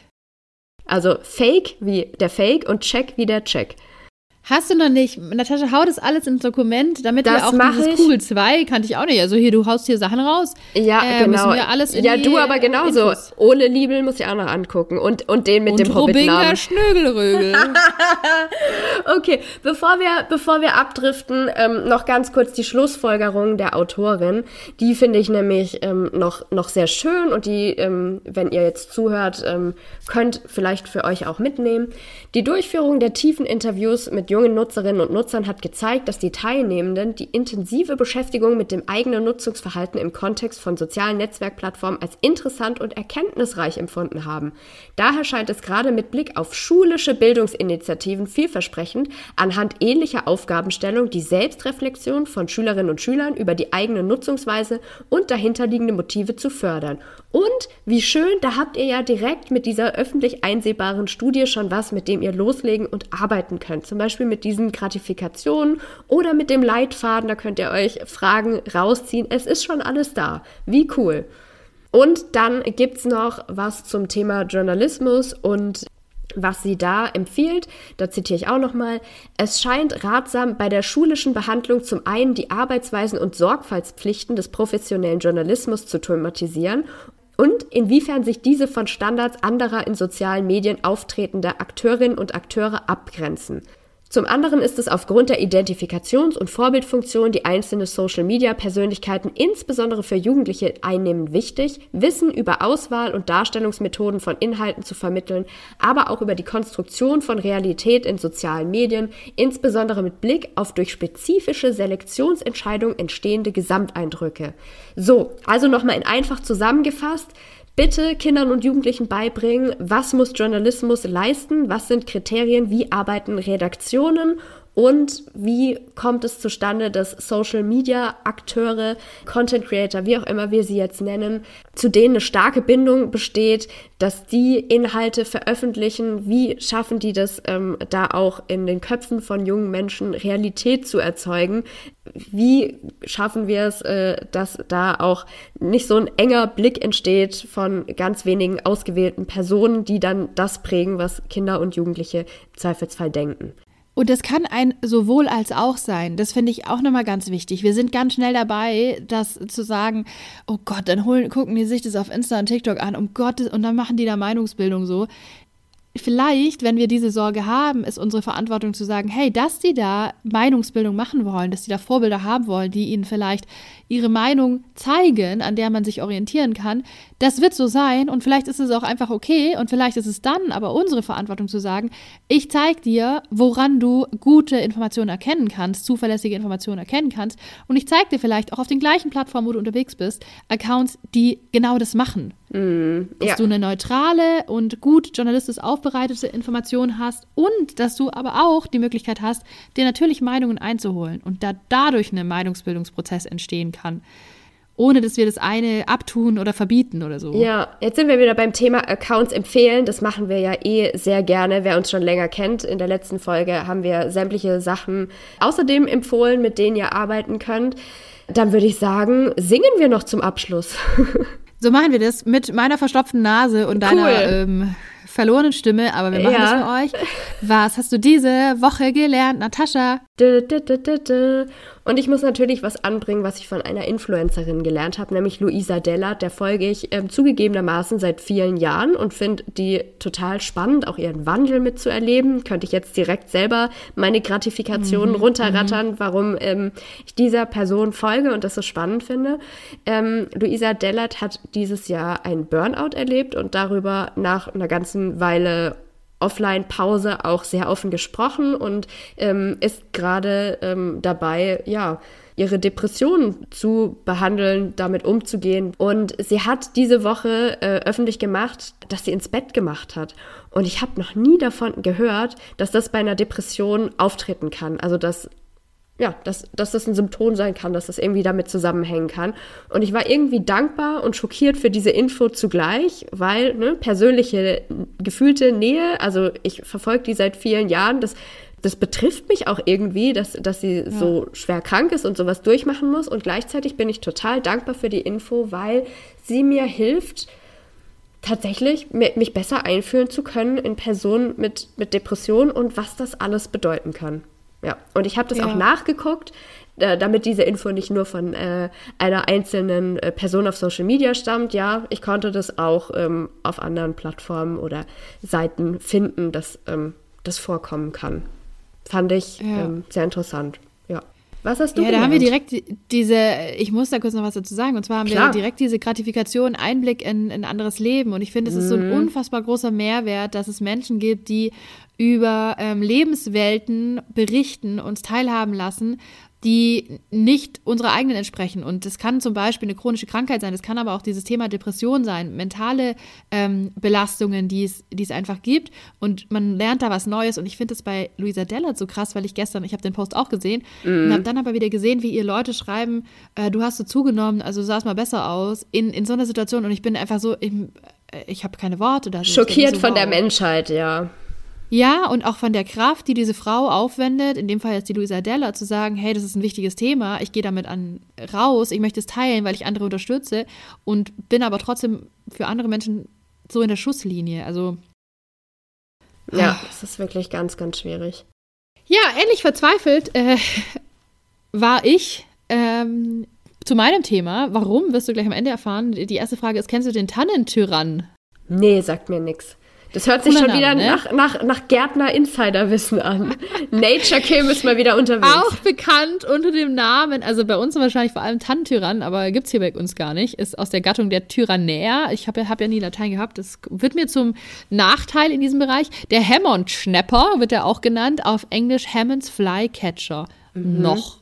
Also Fake wie der Fake und Check wie der Check. Hast du noch nicht? Natascha, hau das alles ins Dokument, damit Das wir auch dieses ich. Kugel 2, kannte ich auch nicht. Also hier, du haust hier Sachen raus. Ja, Äh, genau. müssen wir alles in ja, du aber genauso. Infos. Ole Liebel muss ich auch noch angucken. Und, und den mit Und dem Hobbit-Namen. Schnögelrögel. Okay, bevor wir, bevor wir abdriften, ähm, noch ganz kurz die Schlussfolgerung der Autorin. Die finde ich nämlich ähm, noch, noch sehr schön und die, ähm, wenn ihr jetzt zuhört, ähm, könnt vielleicht für euch auch mitnehmen. Die Durchführung der tiefen Interviews mit jungen Nutzerinnen und Nutzern hat gezeigt, dass die Teilnehmenden die intensive Beschäftigung mit dem eigenen Nutzungsverhalten im Kontext von sozialen Netzwerkplattformen als interessant und erkenntnisreich empfunden haben. Daher scheint es gerade mit Blick auf schulische Bildungsinitiativen vielversprechend, anhand ähnlicher Aufgabenstellung die Selbstreflexion von Schülerinnen und Schülern über die eigene Nutzungsweise und dahinterliegende Motive zu fördern. Und wie schön, da habt ihr ja direkt mit dieser öffentlich einsehbaren Studie schon was, mit dem ihr loslegen und arbeiten könnt. Zum Beispiel mit diesen Gratifikationen oder mit dem Leitfaden, da könnt ihr euch Fragen rausziehen. Es ist schon alles da. Wie cool. Und dann gibt's noch was zum Thema Journalismus und was sie da empfiehlt, da zitiere ich auch nochmal, es scheint ratsam, bei der schulischen Behandlung zum einen die Arbeitsweisen und Sorgfaltspflichten des professionellen Journalismus zu thematisieren und inwiefern sich diese von Standards anderer in sozialen Medien auftretender Akteurinnen und Akteure abgrenzen. Zum anderen ist es aufgrund der Identifikations- und Vorbildfunktion, die einzelne Social-Media-Persönlichkeiten insbesondere für Jugendliche einnehmen, wichtig, Wissen über Auswahl und Darstellungsmethoden von Inhalten zu vermitteln, aber auch über die Konstruktion von Realität in sozialen Medien, insbesondere mit Blick auf durch spezifische Selektionsentscheidungen entstehende Gesamteindrücke. So, also nochmal in einfach zusammengefasst, Bitte Kindern und Jugendlichen beibringen, was muss Journalismus leisten, was sind Kriterien, wie arbeiten Redaktionen und wie kommt es zustande, dass Social Media Akteure, Content Creator, wie auch immer wir sie jetzt nennen, zu denen eine starke Bindung besteht, dass die Inhalte veröffentlichen, wie schaffen die das ähm, da auch in den Köpfen von jungen Menschen Realität zu erzeugen, wie schaffen wir es, äh, dass da auch nicht so ein enger Blick entsteht von ganz wenigen ausgewählten Personen, die dann das prägen, was Kinder und Jugendliche im Zweifelsfall denken. Und das kann ein sowohl als auch sein. Das finde ich auch nochmal ganz wichtig. Wir sind ganz schnell dabei, das zu sagen, oh Gott, dann holen, gucken die sich das auf Insta und TikTok an, um Gottes, und dann machen die da Meinungsbildung so. Vielleicht, wenn wir diese Sorge haben, ist unsere Verantwortung zu sagen, hey, dass die da Meinungsbildung machen wollen, dass die da Vorbilder haben wollen, die ihnen vielleicht ihre Meinung zeigen, an der man sich orientieren kann, das wird so sein und vielleicht ist es auch einfach okay und vielleicht ist es dann aber unsere Verantwortung zu sagen, ich zeige dir, woran du gute Informationen erkennen kannst, zuverlässige Informationen erkennen kannst und ich zeige dir vielleicht auch auf den gleichen Plattformen, wo du unterwegs bist, Accounts, die genau das machen. Dass ja. du eine neutrale und gut journalistisch aufbereitete Information hast und dass du aber auch die Möglichkeit hast, dir natürlich Meinungen einzuholen und da dadurch ein Meinungsbildungsprozess entstehen kann, ohne dass wir das eine abtun oder verbieten oder so. Ja, jetzt sind wir wieder beim Thema Accounts empfehlen. Das machen wir ja eh sehr gerne. Wer uns schon länger kennt, in der letzten Folge haben wir sämtliche Sachen außerdem empfohlen, mit denen ihr arbeiten könnt. Dann würde ich sagen, singen wir noch zum Abschluss. So machen wir das mit meiner verstopften Nase und deiner Cool. ähm, verlorenen Stimme, aber wir machen Ja. das für euch. Was hast du diese Woche gelernt, Natascha? Und ich muss natürlich was anbringen, was ich von einer Influencerin gelernt habe, nämlich Luisa Dellert. Der folge ich ähm, zugegebenermaßen seit vielen Jahren und finde die total spannend, auch ihren Wandel mitzuerleben. Könnte ich jetzt direkt selber meine Gratifikationen runterrattern, warum ähm, ich dieser Person folge und das so spannend finde. Ähm, Luisa Dellert hat dieses Jahr einen Burnout erlebt und darüber nach einer ganzen Weile Offline-Pause auch sehr offen gesprochen und ähm, ist gerade ähm, dabei, ja, ihre Depressionen zu behandeln, damit umzugehen. Und sie hat diese Woche äh, öffentlich gemacht, dass sie ins Bett gemacht hat. Und ich habe noch nie davon gehört, dass das bei einer Depression auftreten kann. Also dass ja, dass, dass das ein Symptom sein kann, dass das irgendwie damit zusammenhängen kann. Und ich war irgendwie dankbar und schockiert für diese Info zugleich, weil ne, persönliche gefühlte Nähe, also ich verfolge die seit vielen Jahren, das, das betrifft mich auch irgendwie, dass, dass sie ja. so schwer krank ist und sowas durchmachen muss. Und gleichzeitig bin ich total dankbar für die Info, weil sie mir hilft, tatsächlich mich besser einfühlen zu können in Personen mit, mit Depressionen und was das alles bedeuten kann. Ja, und ich habe das ja. auch nachgeguckt, äh, damit diese Info nicht nur von äh, einer einzelnen äh, Person auf Social Media stammt. Ja, ich konnte das auch ähm, auf anderen Plattformen oder Seiten finden, dass ähm, das vorkommen kann. Fand ich ja. ähm, sehr interessant. Ja. Was hast du Ja, gelernt? da haben wir direkt diese, ich muss da kurz noch was dazu sagen, und zwar haben Klar. wir direkt diese Gratifikation, Einblick in ein anderes Leben. Und ich finde, es ist so ein mhm. unfassbar großer Mehrwert, dass es Menschen gibt, die über ähm, Lebenswelten berichten, uns teilhaben lassen, die nicht unserer eigenen entsprechen. Und das kann zum Beispiel eine chronische Krankheit sein, das kann aber auch dieses Thema Depression sein, mentale ähm, Belastungen, die es, die es einfach gibt. Und man lernt da was Neues. Und ich finde es bei Luisa Dellert so krass, weil ich gestern, ich habe den Post auch gesehen mhm. und habe dann aber wieder gesehen, wie ihr Leute schreiben, äh, du hast so zugenommen, also sah es mal besser aus, in, in so einer Situation. Und ich bin einfach so, ich, äh, ich habe keine Worte. Schockiert so, von wow. der Menschheit, ja. Ja, und auch von der Kraft, die diese Frau aufwendet, in dem Fall jetzt die Luisa Della, zu sagen, hey, das ist ein wichtiges Thema, ich gehe damit an raus, ich möchte es teilen, weil ich andere unterstütze und bin aber trotzdem für andere Menschen so in der Schusslinie. Also. Ja, es ist wirklich ganz, ganz schwierig. Ja, ähnlich verzweifelt äh, war ich ähm, zu meinem Thema. Warum, wirst du gleich am Ende erfahren. Die erste Frage ist, kennst du den Tannentyrann? Nee, sagt mir nichts. Das hört sich schon wieder ne? nach, nach, nach Gärtner-Insiderwissen an. Nature Kim ist mal wieder unterwegs. Auch bekannt unter dem Namen, also bei uns wahrscheinlich vor allem Tannentyrann, aber gibt es hier bei uns gar nicht, ist aus der Gattung der Tyrannäer. Ich habe hab ja nie Latein gehabt, das wird mir zum Nachteil in diesem Bereich. Der Hammond-Schnapper wird er auch genannt, auf Englisch Hammonds Flycatcher. Mhm. Noch.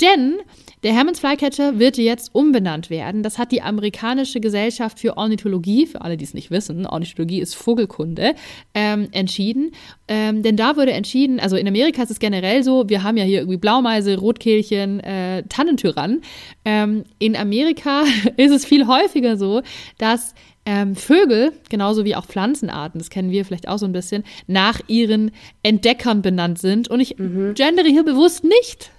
Denn der Hermanns Flycatcher wird jetzt umbenannt werden. Das hat die amerikanische Gesellschaft für Ornithologie, für alle, die es nicht wissen, Ornithologie ist Vogelkunde, ähm, entschieden. Ähm, denn da wurde entschieden, also in Amerika ist es generell so, wir haben ja hier irgendwie Blaumeise, Rotkehlchen, äh, Tannentyrann. Ähm, in Amerika ist es viel häufiger so, dass ähm, Vögel, genauso wie auch Pflanzenarten, das kennen wir vielleicht auch so ein bisschen, nach ihren Entdeckern benannt sind. Und ich mhm. gendere hier bewusst nicht.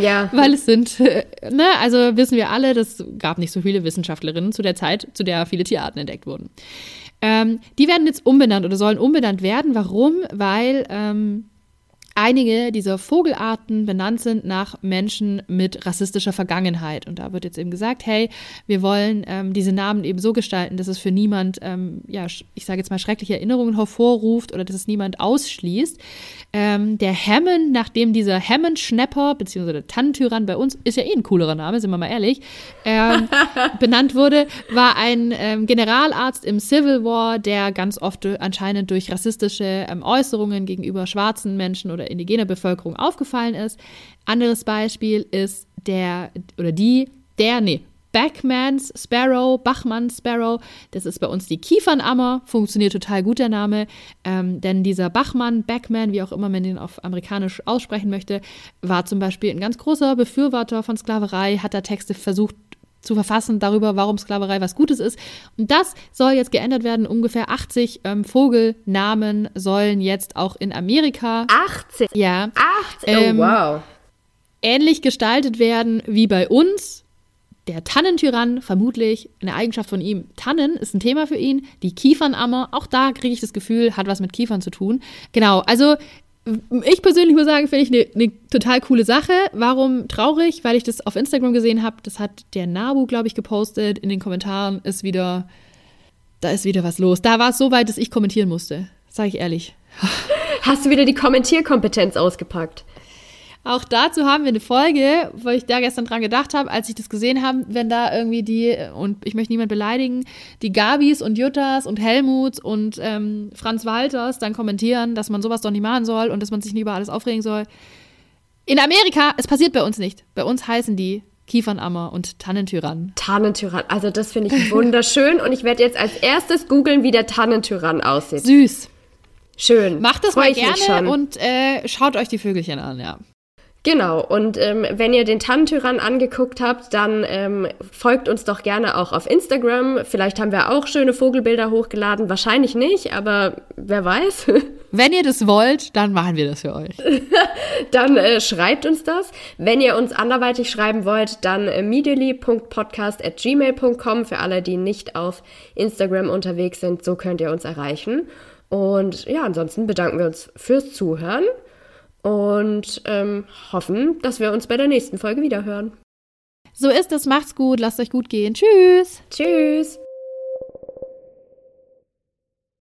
Ja. Weil es sind, äh, ne, also wissen wir alle, das gab nicht so viele Wissenschaftlerinnen zu der Zeit, zu der viele Tierarten entdeckt wurden. Ähm, die werden jetzt umbenannt oder sollen umbenannt werden. Warum? Weil ähm, einige dieser Vogelarten benannt sind nach Menschen mit rassistischer Vergangenheit. Und da wird jetzt eben gesagt, hey, wir wollen ähm, diese Namen eben so gestalten, dass es für niemand, ähm, ja, ich sage jetzt mal, schreckliche Erinnerungen hervorruft oder dass es niemand ausschließt. Ähm, der Hammond, nachdem dieser Hammond-Schnapper, beziehungsweise der Tannentyrann bei uns, ist ja eh ein coolerer Name, sind wir mal ehrlich, ähm, benannt wurde, war ein ähm, Generalarzt im Civil War, der ganz oft anscheinend durch rassistische ähm, Äußerungen gegenüber schwarzen Menschen oder indigener Bevölkerung aufgefallen ist. Anderes Beispiel ist der oder die, der, nee, Backman's Sparrow, Bachmanns Sparrow. Das ist bei uns die Kiefernammer. Funktioniert total gut der Name. Ähm, denn dieser Bachmann, Backman, wie auch immer man den auf amerikanisch aussprechen möchte, war zum Beispiel ein ganz großer Befürworter von Sklaverei, hat da Texte versucht zu verfassen darüber, warum Sklaverei was Gutes ist. Und das soll jetzt geändert werden. Ungefähr 80 ähm, Vogelnamen sollen jetzt auch in Amerika. 80? Ja. 80? Oh, ähm, wow. Ähnlich gestaltet werden wie bei uns der Tannentyrann, vermutlich eine Eigenschaft von ihm. Tannen ist ein Thema für ihn. Die Kiefernammer, auch da kriege ich das Gefühl, hat was mit Kiefern zu tun. Genau, also ich persönlich muss sagen, finde ich eine ne total coole Sache. Warum traurig? Weil ich das auf Instagram gesehen habe. Das hat der Nabu, glaube ich, gepostet. In den Kommentaren ist wieder, da ist wieder was los. Da war es so weit, dass ich kommentieren musste. Sage ich ehrlich. Hast du wieder die Kommentierkompetenz ausgepackt? Auch dazu haben wir eine Folge, wo ich da gestern dran gedacht habe, als ich das gesehen habe, wenn da irgendwie die, und ich möchte niemand beleidigen, die Gabis und Juttas und Helmuts und ähm, Franz Walters dann kommentieren, dass man sowas doch nicht machen soll und dass man sich nie über alles aufregen soll. In Amerika, es passiert bei uns nicht. Bei uns heißen die Kiefernammer und Tannentyrann. Tannentyrann, also das finde ich wunderschön und ich werde jetzt als erstes googeln, wie der Tannentyrann aussieht. Süß. Schön. Macht das Freu mal gerne und äh, schaut euch die Vögelchen an, ja. Genau, und ähm, wenn ihr den Tannentyrann angeguckt habt, dann ähm, folgt uns doch gerne auch auf Instagram. Vielleicht haben wir auch schöne Vogelbilder hochgeladen, wahrscheinlich nicht, aber wer weiß. Wenn ihr das wollt, dann machen wir das für euch. dann äh, schreibt uns das. Wenn ihr uns anderweitig schreiben wollt, dann äh, medially.podcast.gmail.com für alle, die nicht auf Instagram unterwegs sind. So könnt ihr uns erreichen. Und ja, ansonsten bedanken wir uns fürs Zuhören und ähm, hoffen, dass wir uns bei der nächsten Folge wiederhören. So ist es, macht's gut, lasst euch gut gehen. Tschüss. Tschüss.